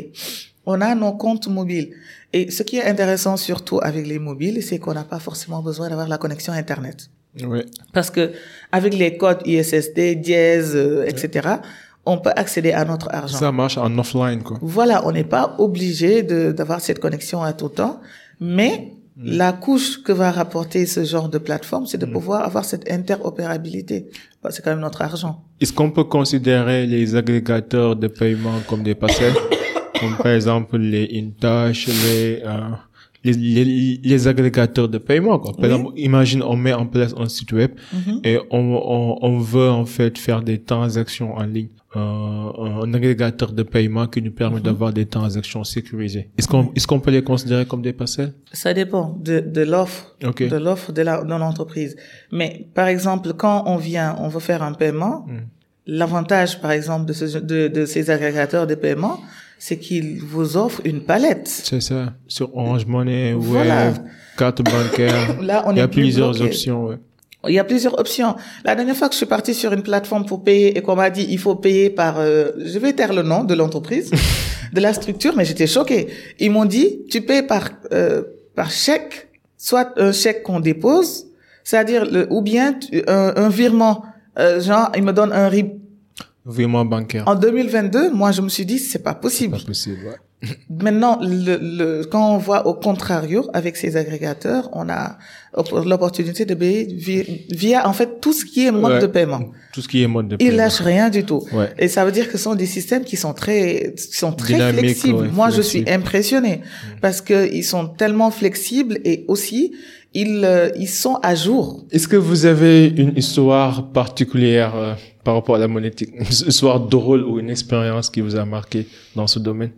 On a nos comptes mobiles. Et ce qui est intéressant surtout avec les mobiles, c'est qu'on n'a pas forcément besoin d'avoir la connexion Internet. Oui. Parce que avec les codes ISSD, dièse, euh, etc., on peut accéder à notre argent. Ça marche en offline, quoi. Voilà, on n'est pas obligé d'avoir cette connexion à tout temps, mais mm. la couche que va rapporter ce genre de plateforme, c'est de mm. pouvoir avoir cette interopérabilité. Bah, c'est quand même notre argent. Est-ce qu'on peut considérer les agrégateurs de paiement comme des passerelles, comme par exemple les InTouch, les euh, les, les, les, agrégateurs de paiement. Quoi. Par exemple, imagine on met en place un site web mm-hmm. et on, on, on, veut en fait faire des transactions en ligne. Euh, un agrégateur de paiement qui nous permet mm-hmm. d'avoir des transactions sécurisées. Est-ce qu'on est-ce qu'on peut les considérer comme des passerelles Ça dépend de, de l'offre de l'offre de l'entreprise. Mais par exemple, quand on vient, on veut faire un paiement, mm. L'avantage par exemple de, ce, de, de ces agrégateurs de paiement, c'est qu'ils vous offrent une palette. C'est ça. Sur Orange Money, voilà. carte bancaire. Là, on Il y a plusieurs options, ouais. Il y a plusieurs options. La dernière fois que je suis partie sur une plateforme pour payer et qu'on m'a dit il faut payer par, euh, je vais taire le nom de l'entreprise, de la structure, mais j'étais choquée. Ils m'ont dit tu payes par euh, par chèque, soit un chèque qu'on dépose, c'est-à-dire ou bien un, un virement, euh, genre ils me donnent un RIB Virement bancaire. En 2022, moi, je me suis dit, c'est pas possible. Pas possible, ouais. Maintenant, le, le, quand on voit au contrario avec ces agrégateurs, on a l'opportunité de payer via, en fait tout ce qui est mode de paiement. Tout ce qui est mode de paiement. Ils lâchent rien du tout. Ouais. Et ça veut dire que ce sont des systèmes qui sont très, qui sont très flexibles. Moi, je suis impressionné mm. parce que ils sont tellement flexibles et aussi ils, euh, ils sont à jour. Est-ce que vous avez une histoire particulière euh, par rapport à la monétique, une histoire drôle ou une expérience qui vous a marqué dans ce domaine?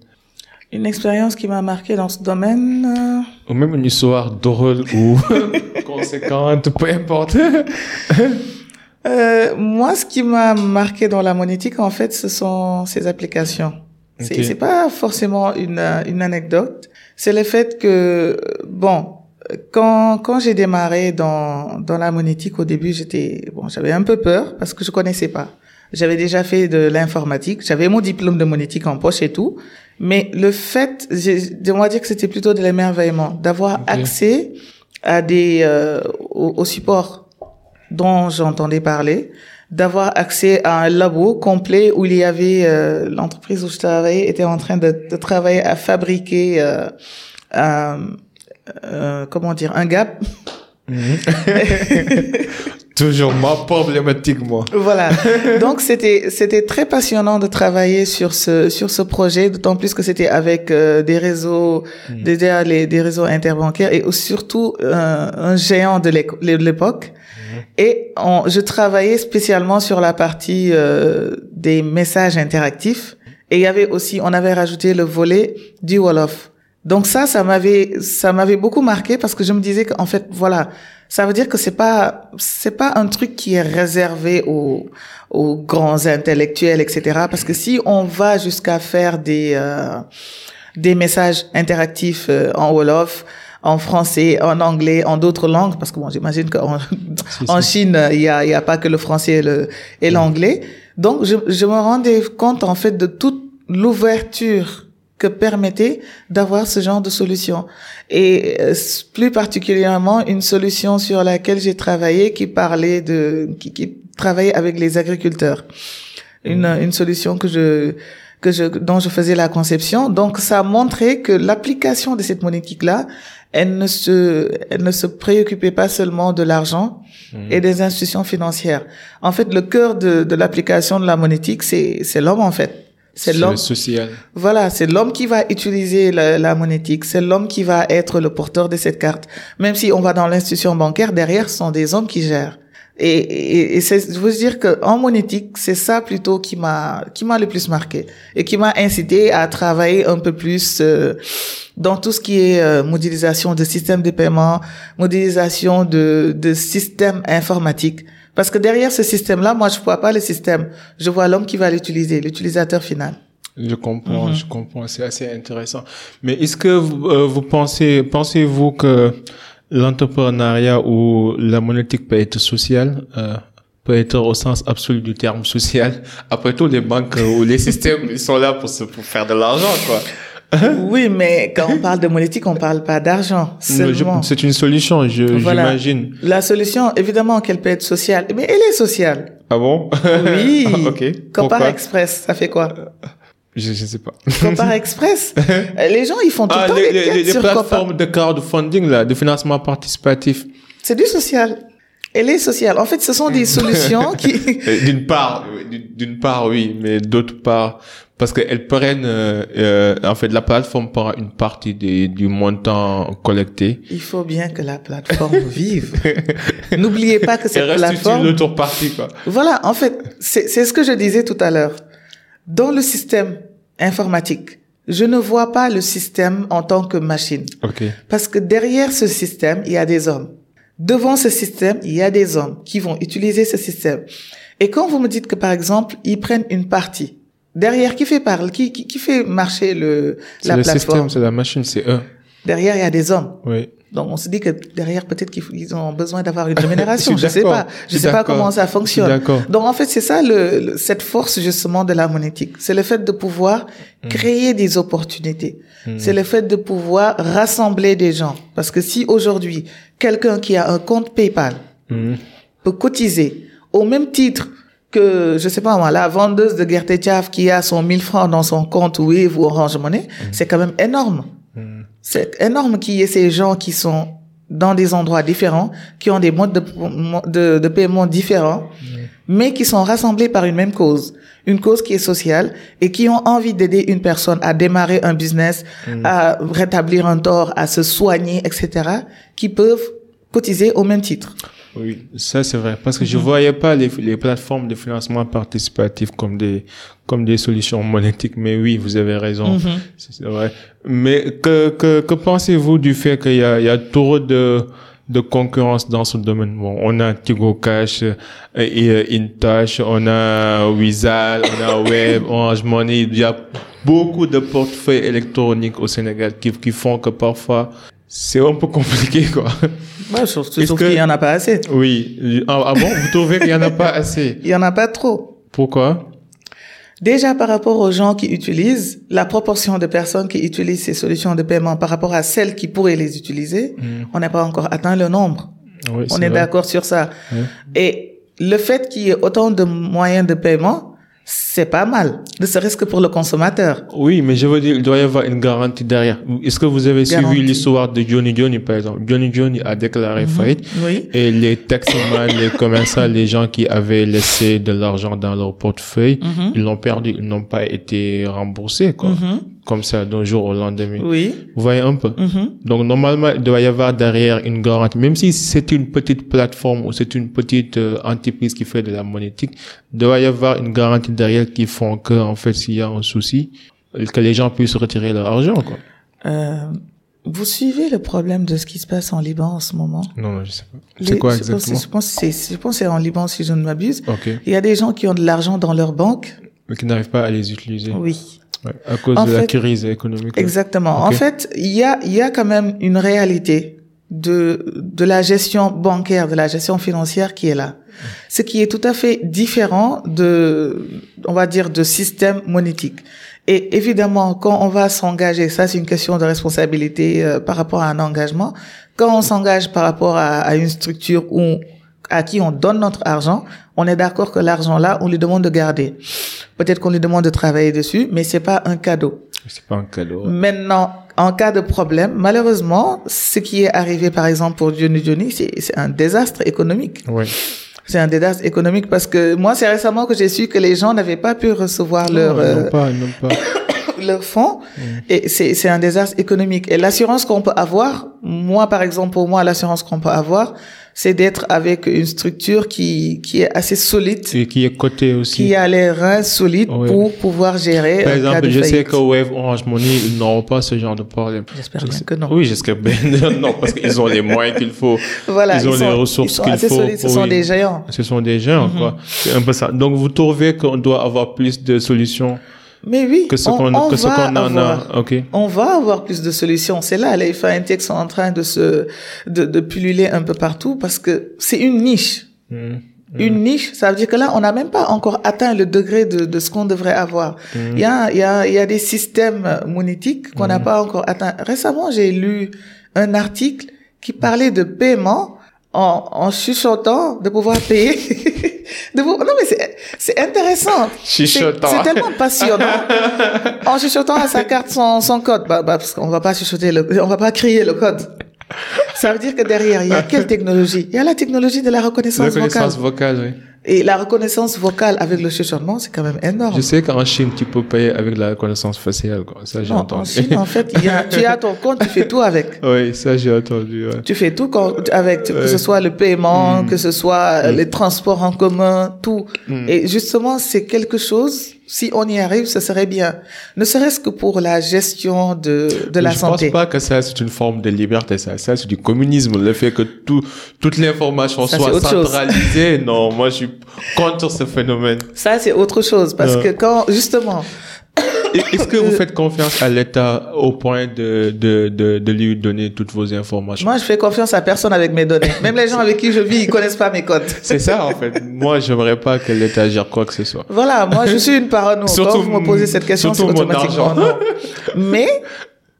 Une expérience qui m'a marqué dans ce domaine. Euh, Ou même une histoire drôle ou conséquente, peu importe. euh, moi, ce qui m'a marqué dans la monétique, en fait, ce sont ces applications. Okay. C'est pas forcément une, une anecdote. C'est le fait que, bon, quand, quand j'ai démarré dans, dans la monétique, au début, j'étais, bon, j'avais un peu peur parce que je connaissais pas. J'avais déjà fait de l'informatique, j'avais mon diplôme de monétique en poche et tout, mais le fait, j'aimerais dire que c'était plutôt de l'émerveillement, d'avoir accès à des euh, au, au, support dont j'entendais parler, d'avoir accès à un labo complet où il y avait euh, l'entreprise où je travaillais était en train de, de travailler à fabriquer euh, euh comment dire un gap. Mhm. Toujours ma problématique, moi. Voilà. Donc, c'était, c'était très passionnant de travailler sur ce, sur ce projet, d'autant plus que c'était avec euh, des réseaux, mm. des, les, des réseaux interbancaires et surtout euh, un géant de l'époque. Mm. Et on, je travaillais spécialement sur la partie euh, des messages interactifs. Et il y avait aussi, on avait rajouté le volet du Wolof. Donc ça, ça m'avait, ça m'avait beaucoup marqué parce que je me disais qu'en fait, voilà, ça veut dire que c'est pas c'est pas un truc qui est réservé aux, aux grands intellectuels, etc. Parce que si on va jusqu'à faire des euh, des messages interactifs euh, en wolof, en français, en anglais, en d'autres langues, parce que bon, j'imagine qu'en en Chine, il y a, il y a pas que le français et le et l'anglais. Donc, je, je me rendais compte en fait de toute l'ouverture que permettait d'avoir ce genre de solution. Et euh, plus particulièrement, une solution sur laquelle j'ai travaillé qui parlait de, qui, qui travaillait avec les agriculteurs. Une, une solution que je, que je, dont je faisais la conception. Donc, ça a montré que l'application de cette monétique-là, elle ne se, elle ne se préoccupait pas seulement de l'argent et des institutions financières. En fait, le cœur de, de l'application de la monétique, c'est, c'est l'homme, en fait. C'est l'homme. social. Voilà, c'est l'homme qui va utiliser la, la monétique. C'est l'homme qui va être le porteur de cette carte. Même si on va dans l'institution bancaire, derrière, ce sont des hommes qui gèrent. Et, et, et je veux dire que en monétique, c'est ça plutôt qui m'a qui m'a le plus marqué et qui m'a incité à travailler un peu plus euh, dans tout ce qui est euh, modélisation de systèmes de paiement, modélisation de de systèmes informatiques parce que derrière ce système-là, moi, je vois pas le système. Je vois l'homme qui va l'utiliser, l'utilisateur final. Je comprends, mhm. je comprends. C'est assez intéressant. Mais est-ce que vous, euh, vous pensez, pensez-vous que l'entrepreneuriat ou la monétique peut être sociale, euh, peut être au sens absolu du terme social? Après tout, les banques ou les systèmes, ils sont là pour, se, pour faire de l'argent, quoi. oui, mais quand on parle de monétique, on parle pas d'argent. C'est une solution, j'imagine. La solution, évidemment qu'elle peut être sociale, mais elle est sociale. Ah bon? Oui. ok. Compare Express, ça fait quoi? Je, ne sais pas. Compare Express. les gens, ils font tout le ah, temps les, les, les plateformes de crowdfunding là, de financement participatif. C'est du social. Elle est sociale. En fait, ce sont des solutions qui. d'une part, d'une part, oui, mais d'autre part, parce qu'elles prennent, euh, euh, en fait, la plateforme prend une partie des, du montant collecté. Il faut bien que la plateforme vive. N'oubliez pas que cette plateforme. l'autre partie, quoi. Voilà, en fait, c'est ce que je disais tout à l'heure. Dans le système informatique, je ne vois pas le système en tant que machine. Okay. Parce que derrière ce système, il y a des hommes. Devant ce système, il y a des hommes qui vont utiliser ce système. Et quand vous me dites que, par exemple, ils prennent une partie, Derrière, qui fait parler, qui, qui, qui, fait marcher le, la le plateforme? système, c'est la machine, c'est eux. Derrière, il y a des hommes. Oui. Donc, on se dit que derrière, peut-être qu'ils ont besoin d'avoir une rémunération. je, sais pas. Je sais pas comment ça fonctionne. Donc, en fait, c'est ça le, cette force, justement, de la monétique. C'est le fait de pouvoir hmm. créer des opportunités. Hmm. C'est le fait de pouvoir rassembler des gens. Parce que si aujourd'hui, quelqu'un qui a un compte PayPal hmm. peut cotiser au même titre que, je sais pas moi, la vendeuse de Gertetiaf qui a son 1000 francs dans son compte Wave ou Orange Money, c'est quand même énorme. Mm. C'est énorme qu'il y ait ces gens qui sont dans des endroits différents, qui ont des modes de, de, paiement différents, mm. mais qui sont rassemblés par une même cause. Une cause qui est sociale et qui ont envie d'aider une personne à démarrer un business, à rétablir un tort, à se soigner, etc., qui peuvent cotiser au même titre. Oui, ça c'est vrai. Parce que je voyais pas les, les plateformes de financement participatif comme des, comme des solutions monétiques. Mais oui, vous avez raison. Mhm. C'est vrai. Mais que, que, que pensez-vous du fait qu'il y a, il y a trop de, de concurrence dans ce domaine? Bon, on a Tigo Cash et euh, Intash, on a Wizal, on a Web, Orange Money. Il y a beaucoup de portefeuilles électroniques au Sénégal qui, qui font que parfois c'est un peu compliqué, quoi. Ouais, surtout qu'il n'y en a pas assez. Oui. Ah, ah, bon, vous trouvez qu'il n'y en a pas assez? Il n'y en a pas trop. Pourquoi? Déjà par rapport aux gens qui utilisent, la proportion de personnes qui utilisent ces solutions de paiement par rapport à celles qui pourraient les utiliser, hmm. on n'a pas encore atteint le nombre. Oui, on est, d'accord sur ça. Et le fait qu'il y ait autant de moyens de paiement, c'est pas mal, ne serait-ce que pour le consommateur. Oui, mais je veux dire, il doit y avoir une garantie derrière. Est-ce que vous avez suivi l'histoire de Johnny Johnny, par exemple? Johnny Johnny a déclaré mhm. faillite oui. et les taximans, les commerçants, les gens qui avaient laissé de l'argent dans leur portefeuille, mhm. ils l'ont perdu, ils n'ont pas été remboursés, quoi. Mhm comme ça d'un jour au lendemain. Oui. Vous voyez un peu? Mm-hmm. Donc normalement, il doit y avoir derrière une garantie. Même si c'est une petite plateforme ou c'est une petite euh, entreprise qui fait de la monétique, il doit y avoir une garantie derrière qui font que, en fait, s'il y a un souci, que les gens puissent retirer leur argent, quoi. Euh, vous suivez le problème de ce qui se passe en Liban en ce moment? Non, non je sais pas. C'est quoi exactement? Je pense que c'est en Liban si je ne m'abuse. Il y a des gens qui ont de l'argent dans leur banque. Mais qui n'arrivent pas à les utiliser. Oui à cause de la crise économique. Exactement. En fait, il y a, il y a quand même une réalité de, de la gestion bancaire, de la gestion financière qui est là. Ce qui est tout à fait différent de, on va dire, de système monétique. Et évidemment, quand on va s'engager, ça c'est une question de responsabilité euh, par rapport à un engagement. Quand on s'engage par rapport à, à une structure où à qui on donne notre argent, on est d'accord que l'argent là, on lui demande de garder. Peut-être qu'on lui demande de travailler dessus, mais c'est pas un cadeau. C'est pas un cadeau. Maintenant, en cas de problème, malheureusement, ce qui est arrivé par exemple pour Johnny Johnny, c'est un désastre économique. Oui. C'est un désastre économique parce que moi, c'est récemment que j'ai su que les gens n'avaient pas pu recevoir leur non, pas, pas. leur fonds mm. et c'est c'est un désastre économique. Et l'assurance qu'on peut avoir, moi par exemple pour moi l'assurance qu'on peut avoir, c'est d'être avec une structure qui, qui est assez solide. Et qui est cotée aussi. Qui a les reins solides pour pouvoir gérer. Par exemple, je sais que Wave Orange Money, ils n'auront pas ce genre de problème. J'espère bien que non. Oui, j'espère bien. non, parce qu'ils ont les moyens qu'il faut. Voilà. Ils ont les ressources qu'il faut. Solides, ce sont des géants. Ce sont des géants, quoi. Mhm. C'est un peu ça. Donc, vous trouvez qu'on doit avoir plus de solutions mais oui, que ce qu'on on, qu en a. Okay. On va avoir plus de solutions. C'est là, les fintechs sont en train de se de, de pulluler un peu partout parce que c'est une niche. Mmh. Mmh. Une niche, ça veut dire que là, on n'a même pas encore atteint le degré de, de ce qu'on devrait avoir. Mmh. Il y, a, il, y a, il y a des systèmes monétiques qu'on n'a pas encore atteint. Récemment, j'ai lu un article qui parlait de paiement en, en chuchotant de pouvoir payer de vous... Non, mais c'est intéressant. Chuchotant. C'est tellement passionnant. en chuchotant à sa carte son, son code. Bah, bah, parce qu'on va pas chuchoter le, on va pas crier le code. Ça veut dire que derrière, il y a quelle technologie? Il y a la technologie de la reconnaissance, vocale. La reconnaissance vocale, oui. Et la reconnaissance vocale avec le chuchotement, c'est quand même énorme. Je sais qu'en Chine, tu peux payer avec la reconnaissance faciale. Quoi. Ça, j'ai entendu. En Chine, en fait, il y a, tu as ton compte, tu fais tout avec. Oui, ça, j'ai entendu. Ouais. Tu fais tout quand, avec, que ce soit le paiement, mm. que ce soit mm. les transports en commun, tout. Mm. Et justement, c'est quelque chose si on y arrive, ce serait bien. Ne serait-ce que pour la gestion de, de la santé. Je pense pas que ça, c'est une forme de liberté. Ça, ça c'est du communisme. Le fait que tout, toute l'information soit centralisée. non, moi, je suis contre ce phénomène. Ça, c'est autre chose. Parce que quand, justement, est-ce que vous faites confiance à l'État au point de, de, de, de, lui donner toutes vos informations? Moi, je fais confiance à personne avec mes données. Même les gens avec qui je vis, ils connaissent pas mes codes. C'est ça, en fait. Moi, j'aimerais pas que l'État gère quoi que ce soit. Voilà, moi, je suis une parano. Quand vous me posez cette question, c'est automatiquement non. Mais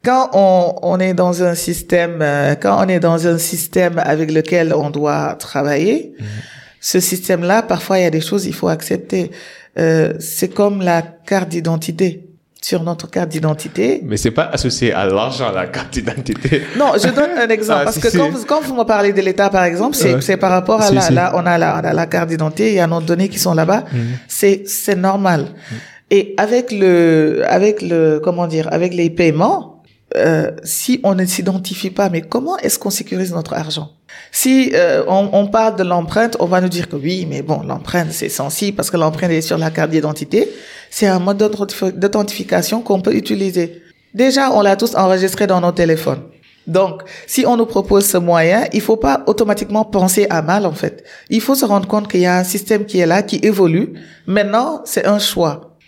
quand on, on est dans un système, euh, quand on est dans un système avec lequel on doit travailler, mhm ce système-là, parfois il y a des choses il faut accepter. Euh, c'est comme la carte d'identité sur notre carte d'identité. Mais c'est pas associé à l'argent, la carte d'identité. Non, je donne un exemple. Ah, parce que quand vous, quand vous me parlez de l'État, par exemple, c'est, par rapport à la, là, on a la, on a la carte d'identité, il y a nos données qui sont là-bas. Mhm. C'est, c'est normal. Mhm. Et avec le, avec le, comment dire, avec les paiements, euh, si on ne s'identifie pas, mais comment est-ce qu'on sécurise notre argent? Si euh, on, on, parle de l'empreinte, on va nous dire que oui, mais bon, l'empreinte c'est sensible parce que l'empreinte est sur la carte d'identité c'est un mode d'authentification qu'on peut utiliser. Déjà, on l'a tous enregistré dans nos téléphones. Donc, si on nous propose ce moyen, il faut pas automatiquement penser à mal, en fait. Il faut se rendre compte qu'il y a un système qui est là, qui évolue. Maintenant, c'est un choix.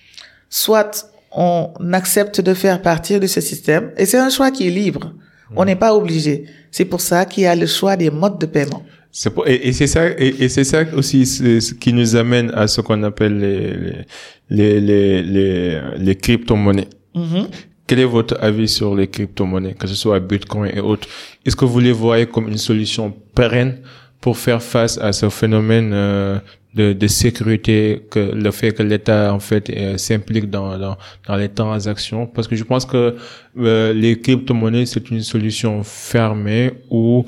Soit on accepte de faire partir de ce système, et c'est un choix qui est libre. On n'est pas obligé. C'est pour ça qu'il y a le choix des modes de paiement. C'est et, c'est ça, et, c'est ça aussi ce qui nous amène à ce qu'on appelle les, les, les, les, les crypto-monnaies. Mm-hmm. Quel est votre avis sur les crypto-monnaies, que ce soit Bitcoin et autres? Est-ce que vous les voyez comme une solution pérenne pour faire face à ce phénomène euh, de, de sécurité que le fait que l'État en fait euh, s'implique dans, dans, dans les transactions? Parce que je pense que euh, les crypto-monnaies c'est une solution fermée où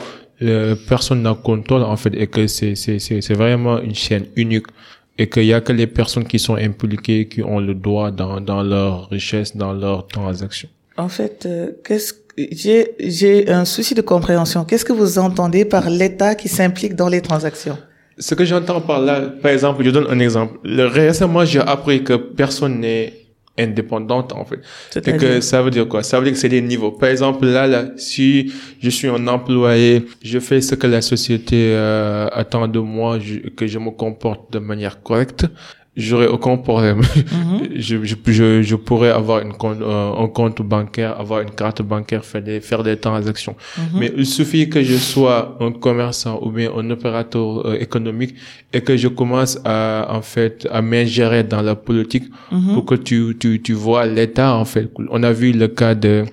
personne n'a contrôle en fait et que c'est c'est c'est vraiment une chaîne unique et qu'il y a que les personnes qui sont impliquées qui ont le droit dans dans leur richesse dans leurs transactions. En fait, euh, qu'est-ce j'ai j'ai un souci de compréhension. Qu'est-ce que vous entendez par l'État qui s'implique dans les transactions? Ce que j'entends par là, par exemple, je donne un exemple. Récemment, j'ai appris que personne n'est indépendante en fait. Et que ça veut dire quoi? Ça veut dire que c'est des niveaux. Par exemple là, là, si je suis un employé, je fais ce que la société euh, attend de moi, que je me comporte de manière correcte j'aurais aucun problème. Mhm. je, je, je, pourrais avoir une compte, euh, un compte bancaire, avoir une carte bancaire, faire des, faire des transactions. Mhm. Mais il suffit que je sois un commerçant ou bien un opérateur euh, économique et que je commence à, en fait, à m'ingérer dans la politique mhm. pour que tu, tu, tu vois l'État, en fait. On a vu le cas de,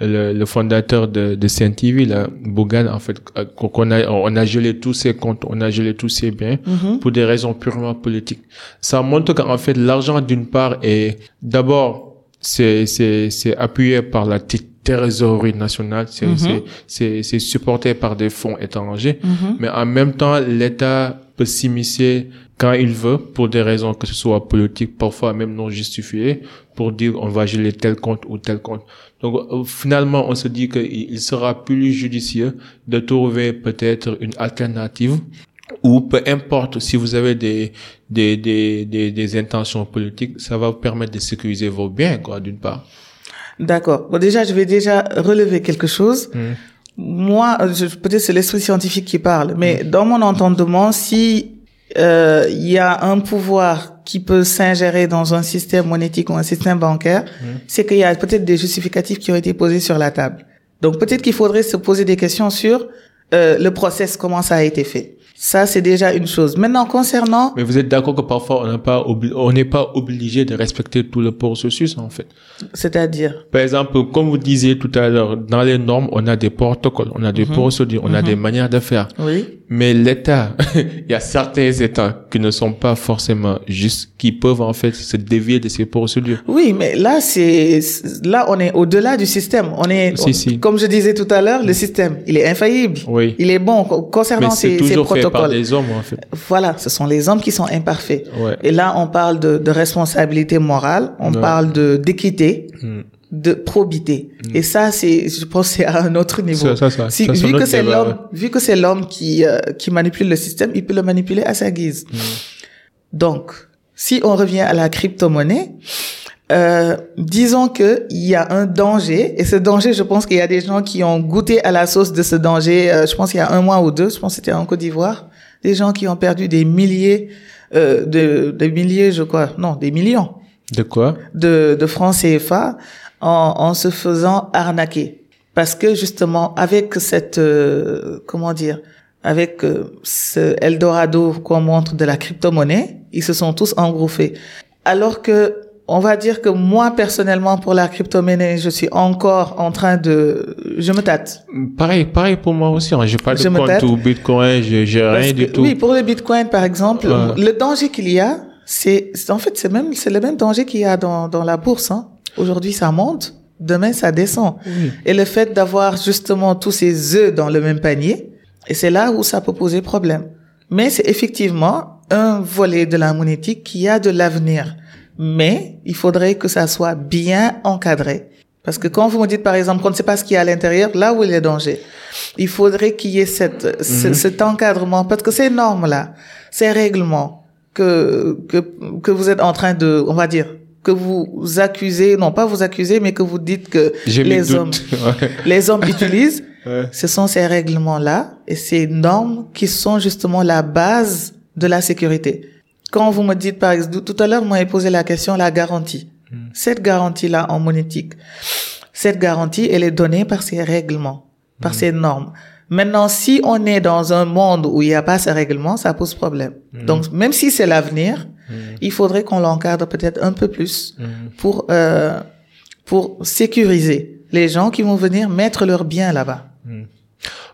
le, le fondateur de, de Saint TV, là, Bougan, en fait, euh, qu'on a, on a gelé tous ses comptes, on a gelé tous ses biens mhm. pour des raisons purement politiques. Ça montre qu'en fait, l'argent d'une part est d'abord c'est c'est c'est appuyé par la trésorerie nationale, c'est mhm. c'est c'est supporté par des fonds étrangers, mhm. mais en même temps, l'État peut s'immiscer quand il veut, pour des raisons que ce soit politiques, parfois même non justifiées, pour dire on va geler tel compte ou tel compte. Donc euh, finalement, on se dit qu'il sera plus judicieux de trouver peut-être une alternative ou peu importe si vous avez des des, des, des, des intentions politiques, ça va vous permettre de sécuriser vos biens, quoi, d'une part. D'accord. Bon, déjà, je vais déjà relever quelque chose. Hmm. Moi, peut-être c'est l'esprit scientifique qui parle, mais hmm. dans mon entendement, si euh, il y a un pouvoir qui peut s'ingérer dans un système monétique ou un système bancaire, mmh. c'est qu'il y a peut-être des justificatifs qui ont été posés sur la table. Donc peut-être qu'il faudrait se poser des questions sur euh, le process, comment ça a été fait. Ça, c'est déjà une chose. Maintenant, concernant... Mais vous êtes d'accord que parfois, on n'est pas, on n'est pas obligé de respecter tout le processus, en fait. C'est-à-dire Par exemple, comme vous disiez tout à l'heure, dans les normes, on a des protocoles, on a des mhm. procédures, on a mhm. des manières de faire. Oui. Mais l'État, il y a certains États qui ne sont pas forcément justes, qui peuvent en fait se dévier de ces procédures. Oui, mais là, c'est là, on est au-delà du système. On est, comme je disais tout à l'heure, le système, il est infaillible. Oui. Il est bon concernant ces, ces protocoles. Fait par des hommes, en fait. Voilà, ce sont les hommes qui sont imparfaits. Et là, on parle de, de responsabilité morale, on parle de d'équité. Hmm de probité. Mm. Et ça, c'est, je pense, c'est à un autre niveau. Ça, ça, si, vu, que c'est l'homme, vu que c'est l'homme qui, euh, qui manipule le système, il peut le manipuler à sa guise. Mm. Donc, si on revient à la crypto-monnaie, euh, disons que il y a un danger et ce danger, je pense qu'il y a des gens qui ont goûté à la sauce de ce danger. Euh, je pense il y a un mois ou deux, je pense que c'était en Côte d'Ivoire, des gens qui ont perdu des milliers, euh, de, des milliers, je crois, non, des millions. De quoi? De, de francs CFA en, en se faisant arnaquer. Parce que justement, avec cette, euh, comment dire, avec euh, ce Eldorado qu'on montre de la crypto-monnaie, ils se sont tous engouffrés. Alors que on va dire que moi personnellement pour la crypto-monnaie, je suis encore en train de, je me tâte. Pareil, pareil pour moi aussi. Hein. J'ai pas de compte ou Bitcoin, j'ai rien du tout. Oui, pour le Bitcoin par exemple, le danger qu'il y a, c'est en fait c'est même c'est le même danger qu'il y a dans dans la bourse. Hein. Aujourd'hui ça monte, demain ça descend. Et le fait d'avoir justement tous ces œufs dans le même panier, et c'est là où ça peut poser problème. Mais c'est effectivement un volet de la monétique qui a de l'avenir mais il faudrait que ça soit bien encadré. Parce que quand vous me dites, par exemple, qu'on ne sait pas ce qu'il y a à l'intérieur, là où il y a danger, il faudrait qu'il y ait cette, mhm. cet encadrement, parce que ces normes-là, ces règlements que, que, que vous êtes en train de, on va dire, que vous accusez, non pas vous accusez, mais que vous dites que les hommes, les hommes utilisent, ce sont ces règlements-là et ces normes qui sont justement la base de la sécurité quand vous me dites, par exemple, tout à l'heure, vous m'avez posé la question, la garantie. Hmm. Cette garantie-là en monétique, cette garantie, elle est donnée par ces règlements, par hmm. ces normes. Maintenant, si on est dans un monde où il n'y a pas ces règlements, ça pose problème. Hmm. Donc, même si c'est l'avenir, il faudrait qu'on l'encadre peut-être un peu plus pour euh, pour sécuriser les gens qui vont venir mettre leurs biens là-bas.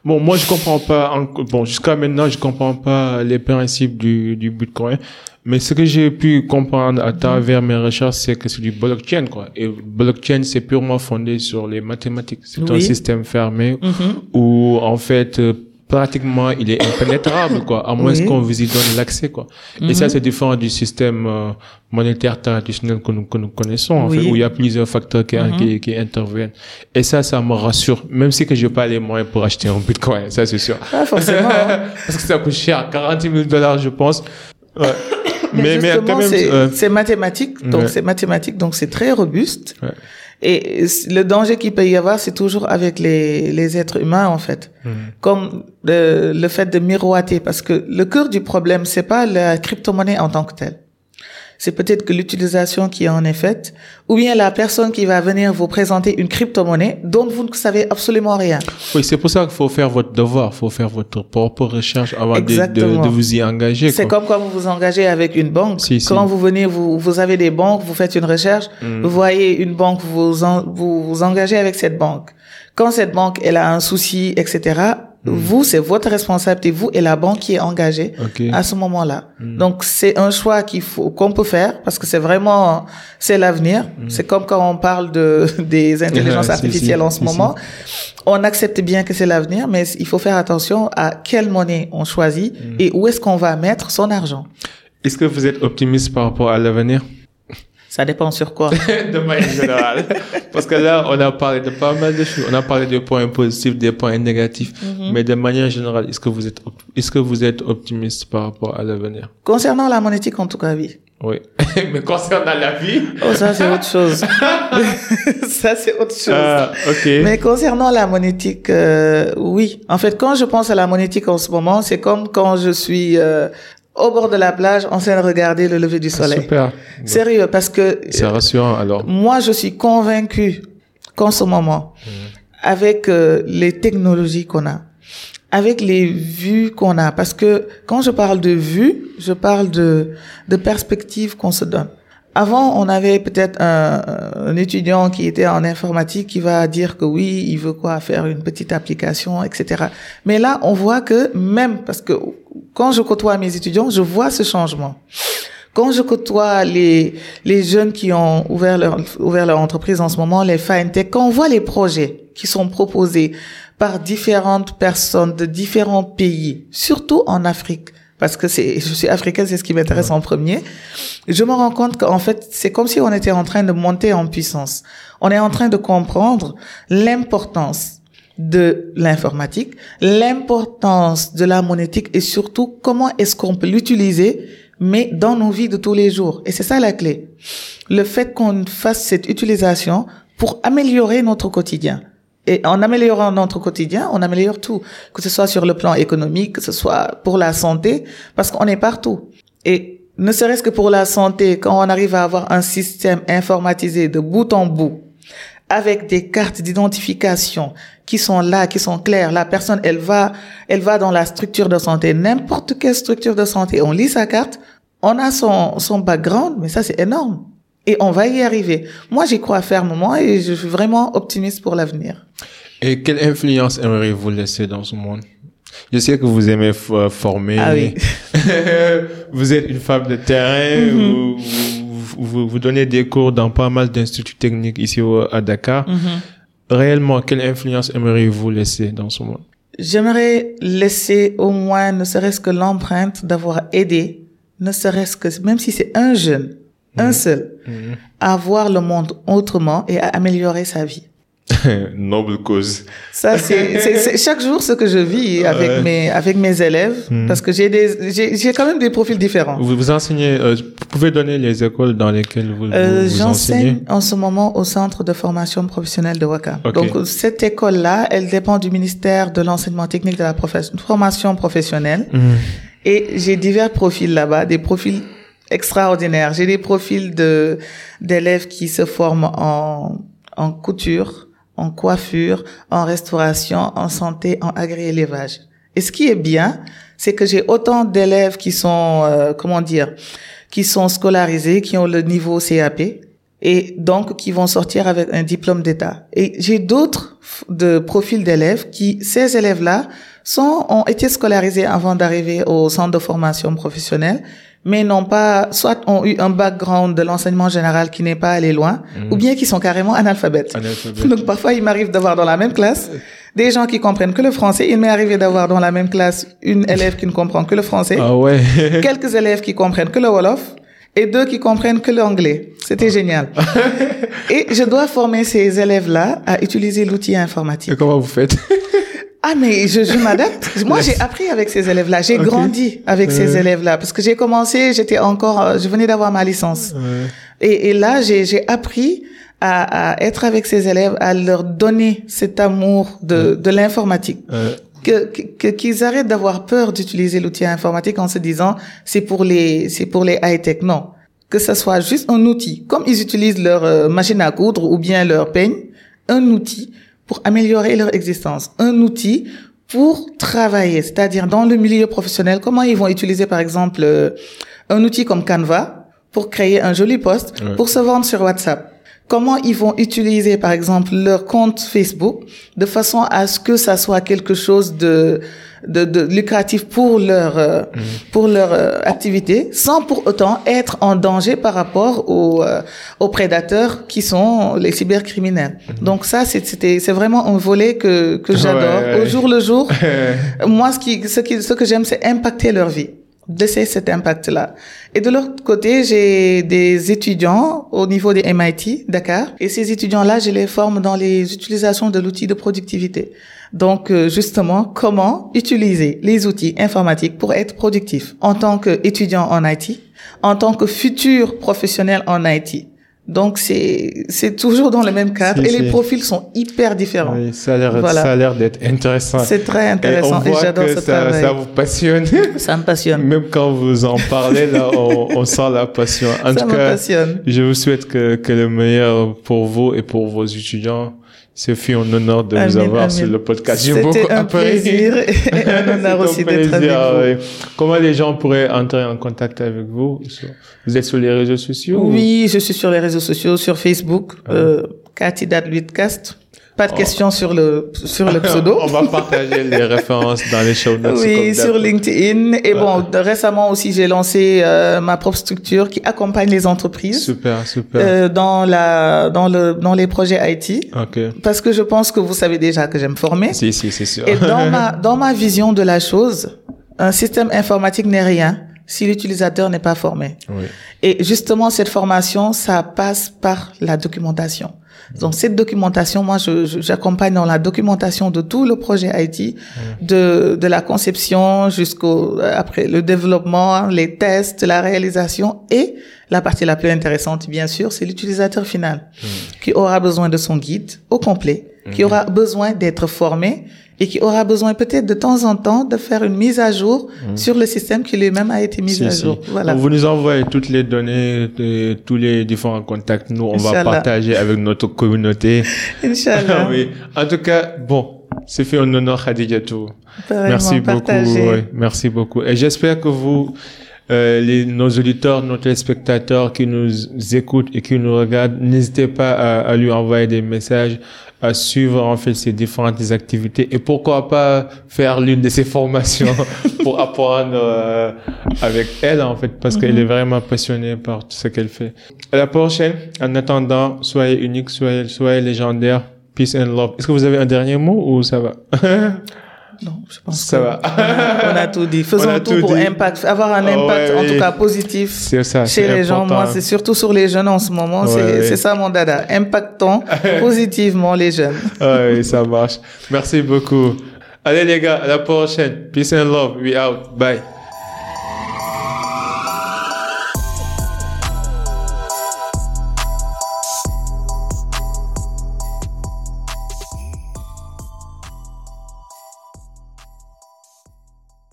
Bon, moi, je comprends pas, bon, jusqu'à maintenant, je comprends pas les principes du, du Bitcoin. Mais ce que j'ai pu comprendre à travers mes recherches, c'est que c'est du blockchain, quoi. Et blockchain, c'est purement fondé sur les mathématiques. C'est un système fermé mm-hmm. où, en fait, euh, pratiquement, il est impénétrable, quoi, à moins qu'on vous y donne l'accès, quoi. Et ça, mhm. c'est différent du système euh, monétaire traditionnel que nous, que nous connaissons, en fait, où il y a plusieurs facteurs qui, mhm. qui, qui, interviennent. Et ça, ça me rassure, même si que j'ai pas les moyens pour acheter un bitcoin, ça, c'est sûr. Forcément. Hein. Parce que ça coûte cher, 40 000 dollars, je pense. Ouais. mais, mais, quand même, c'est mathématique, donc c'est mathématique, donc c'est très robuste. Ouais. Et le danger qu'il peut y avoir, c'est toujours avec les, les êtres humains, en fait. Mhm. Comme le, le fait de miroiter. Parce que le cœur du problème, c'est pas la crypto-monnaie en tant que telle c'est peut-être que l'utilisation qui en est faite, ou bien la personne qui va venir vous présenter une crypto-monnaie dont vous ne savez absolument rien. Oui, c'est pour ça qu'il faut faire votre devoir, il faut faire votre propre recherche avant de, de, vous y engager. C'est comme quand vous vous engagez avec une banque. quand vous venez, vous, vous avez des banques, vous faites une recherche, mm. vous voyez une banque, vous, vous vous engagez avec cette banque. Quand cette banque, elle a un souci, etc.. Vous, c'est votre responsabilité, vous et la banque qui est engagée à ce moment-là. Hmm. Donc, c'est un choix qu'il faut, qu'on peut faire parce que c'est vraiment, c'est l'avenir. Hmm. C'est comme quand on parle de, des intelligences artificielles en ce moment. On accepte bien que c'est l'avenir, mais il faut faire attention à quelle monnaie on choisit et où est-ce qu'on va mettre son argent. Est-ce que vous êtes optimiste par rapport à l'avenir? Ça dépend sur quoi. de manière générale. Parce que là, on a parlé de pas mal de choses. On a parlé des points positifs, des points négatifs. Mhm. Mais de manière générale, est-ce que vous êtes, est-ce que vous êtes optimiste par rapport à l'avenir? Concernant la monétique, en tout cas, oui. Oui. Mais concernant la vie? Oh, ça, c'est autre chose. ça, c'est autre chose. Ah, ok. Mais concernant la monétique, euh, oui. En fait, quand je pense à la monétique en ce moment, c'est comme quand je suis euh, au bord de la plage en train de regarder le lever du ah, soleil. super. Sérieux, parce que... C'est rassurant alors. Moi, je suis convaincu qu'en ce moment, mmh. avec euh, les technologies qu'on a, avec les vues qu'on a, parce que quand je parle de vues, je parle de, de perspectives qu'on se donne. Avant, on avait peut-être un, un, étudiant qui était en informatique qui va dire que oui, il veut quoi faire une petite application, etc. Mais là, on voit que même parce que quand je côtoie mes étudiants, je vois ce changement. Quand je côtoie les les jeunes qui ont ouvert leur ouvert leur entreprise en ce moment, les fintech, quand on voit les projets qui sont proposés par différentes personnes de différents pays, surtout en Afrique, parce que c'est, je suis africaine, c'est ce qui m'intéresse en premier. Je me rends compte qu'en fait, c'est comme si on était en train de monter en puissance. On est en train de comprendre l'importance de l'informatique, l'importance de la monétique et surtout comment est-ce qu'on peut l'utiliser, mais dans nos vies de tous les jours. Et c'est ça la clé. Le fait qu'on fasse cette utilisation pour améliorer notre quotidien. Et en améliorant notre quotidien, on améliore tout, que ce soit sur le plan économique, que ce soit pour la santé, parce qu'on est partout. Et ne serait-ce que pour la santé, quand on arrive à avoir un système informatisé de bout en bout, avec des cartes d'identification qui sont là, qui sont claires, la personne, elle va, elle va dans la structure de santé, n'importe quelle structure de santé, on lit sa carte, on a son, son background, mais ça c'est énorme. Et on va y arriver. Moi, j'y crois fermement et je suis vraiment optimiste pour l'avenir. Et quelle influence aimeriez-vous laisser dans ce monde? Je sais que vous aimez euh, former. Ah oui. vous êtes une femme de terrain. Mhm. vous, vous, donnez des cours dans pas mal d'instituts techniques ici à Dakar. Mhm. Réellement, quelle influence aimeriez-vous laisser dans ce monde? J'aimerais laisser au moins, ne serait-ce que l'empreinte d'avoir aidé, ne serait-ce que, même si c'est un jeune, un mhm. seul, mhm. à voir le monde autrement et à améliorer sa vie. Noble cause. Ça, c'est chaque jour ce que je vis avec mes avec mes élèves, mhm. parce que j'ai des j'ai quand même des profils différents. Vous vous enseignez, euh, vous pouvez donner les écoles dans lesquelles vous, euh, vous, J'enseigne en ce moment au centre de formation professionnelle de Waka. Donc cette école là, elle dépend du ministère de l'enseignement technique de la formation professionnelle, et j'ai divers profils là-bas, des profils extraordinaire. J'ai des profils de d'élèves qui se forment en en couture, en coiffure, en restauration, en santé, en agri-élevage. Et ce qui est bien, c'est que j'ai autant d'élèves qui sont euh, comment dire, qui sont scolarisés, qui ont le niveau CAP et donc qui vont sortir avec un diplôme d'État. Et j'ai d'autres de profils d'élèves qui ces élèves-là sont ont été scolarisés avant d'arriver au centre de formation professionnelle mais n'ont pas, soit ont eu un background de l'enseignement général qui n'est pas allé loin, mhm. ou bien qui sont carrément analphabètes. Donc parfois, il m'arrive d'avoir dans la même classe des gens qui comprennent que le français. Il m'est arrivé d'avoir dans la même classe une élève qui ne comprend que le français. Ah ouais. quelques élèves qui comprennent que le Wolof et deux qui comprennent que l'anglais. C'était génial. et je dois former ces élèves-là à utiliser l'outil informatique. Et comment vous faites? ah mais je, je m'adapte. Moi j'ai appris avec ces élèves-là, j'ai grandi avec ces élèves-là. Parce que j'ai commencé, j'étais encore, euh, je venais d'avoir ma licence. Et, et, là j'ai appris à, à, être avec ces élèves, à leur donner cet amour de, de l'informatique. Que qu'ils arrêtent d'avoir peur d'utiliser l'outil informatique en se disant c'est pour les c'est pour les high tech non. Que ce soit juste un outil. Comme ils utilisent leur euh, machine à coudre ou bien leur peigne un outil pour améliorer leur existence, un outil pour travailler, c'est-à-dire dans le milieu professionnel, comment ils vont utiliser par exemple euh, un outil comme Canva pour créer un joli post, pour se vendre sur WhatsApp. Comment ils vont utiliser par exemple leur compte Facebook de façon à ce que ça soit quelque chose de de, de lucratif pour leur euh, mhm. pour leur euh, activité sans pour autant être en danger par rapport aux euh, aux prédateurs qui sont les cybercriminels. Mhm. Donc ça c'était c'est vraiment un volet que que j'adore au jour le jour. Moi ce qui ce qui ce que j'aime c'est impacter leur vie laisser cet impact-là. Et de l'autre côté, j'ai des étudiants au niveau des MIT, Dakar, et ces étudiants-là, je les forme dans les utilisations de l'outil de productivité. Donc, euh, justement, comment utiliser les outils informatiques pour être productif en tant qu'étudiant en IT, en tant que futur professionnel en IT. Donc c'est c'est toujours dans le même cadre et les profils sont hyper différents. Oui, ça a l'air ça a l'air d'être intéressant. C'est très intéressant et, j'adore ce ça, travail. Ça vous passionne. Ça me passionne. Même quand vous en parlez là, on, on sent la passion. En ça tout me cas, passionne. je vous souhaite que que le meilleur pour vous et pour vos étudiants. C'est fait un honneur de vous avoir sur le podcast. J'ai beaucoup un plaisir et un honneur aussi d'être avec vous. Comment les gens pourraient entrer en contact avec vous? Vous êtes sur les réseaux sociaux? Oui, je suis sur les réseaux sociaux, sur Facebook, ah. euh, Cathy Dadluitcast. Pas de oh. questions sur le sur le pseudo. On va partager les références dans les show notes. Oui, sur LinkedIn. Et bon, récemment aussi, j'ai lancé euh, ma propre structure qui accompagne les entreprises. Super, super. Euh, dans la dans le dans les projets IT. Ok. Parce que je pense que vous savez déjà que j'aime former. Si, si, c'est sûr. Et dans ma dans ma vision de la chose, un système informatique n'est rien si l'utilisateur n'est pas formé. Oui. Et justement, cette formation, ça passe par la documentation. Donc cette documentation, moi, j'accompagne dans la documentation de tout le projet IT, de, de la conception jusqu'au après le développement, les tests, la réalisation et la partie la plus intéressante, bien sûr, c'est l'utilisateur final qui aura besoin de son guide au complet, qui aura besoin d'être formé et qui aura besoin peut-être de temps en temps de faire une mise à jour mmh. sur le système qui lui-même a été mis à jour. Voilà. Vous nous envoyez toutes les données de tous les différents contacts. Nous, on va partager avec notre communauté. Inch'Allah. oui. En tout cas, bon, c'est fait un honneur, Khadijatou. Merci beaucoup. merci beaucoup. Et j'espère que vous, euh, les, nos auditeurs, nos téléspectateurs qui nous écoutent et qui nous regardent, n'hésitez pas à, à, lui envoyer des messages, à suivre en fait ses différentes activités et pourquoi pas faire l'une de ses formations pour apprendre euh, avec elle en fait parce qu'elle est mhm. vraiment passionnée par tout ce qu'elle fait. À la prochaine. En attendant, soyez unique, soyez, soyez légendaire. Peace and love. Est-ce que vous avez un dernier mot ou ça va? Non, je pense ça va. on a tout dit. Faisons tout, pour impact, avoir un impact en tout cas positif chez les gens. Moi, c'est surtout sur les jeunes en ce moment. c'est ça mon dada. Impactons positivement les jeunes. oui, ça marche. Merci beaucoup. Allez les gars, à la prochaine. Peace and love. We out. Bye.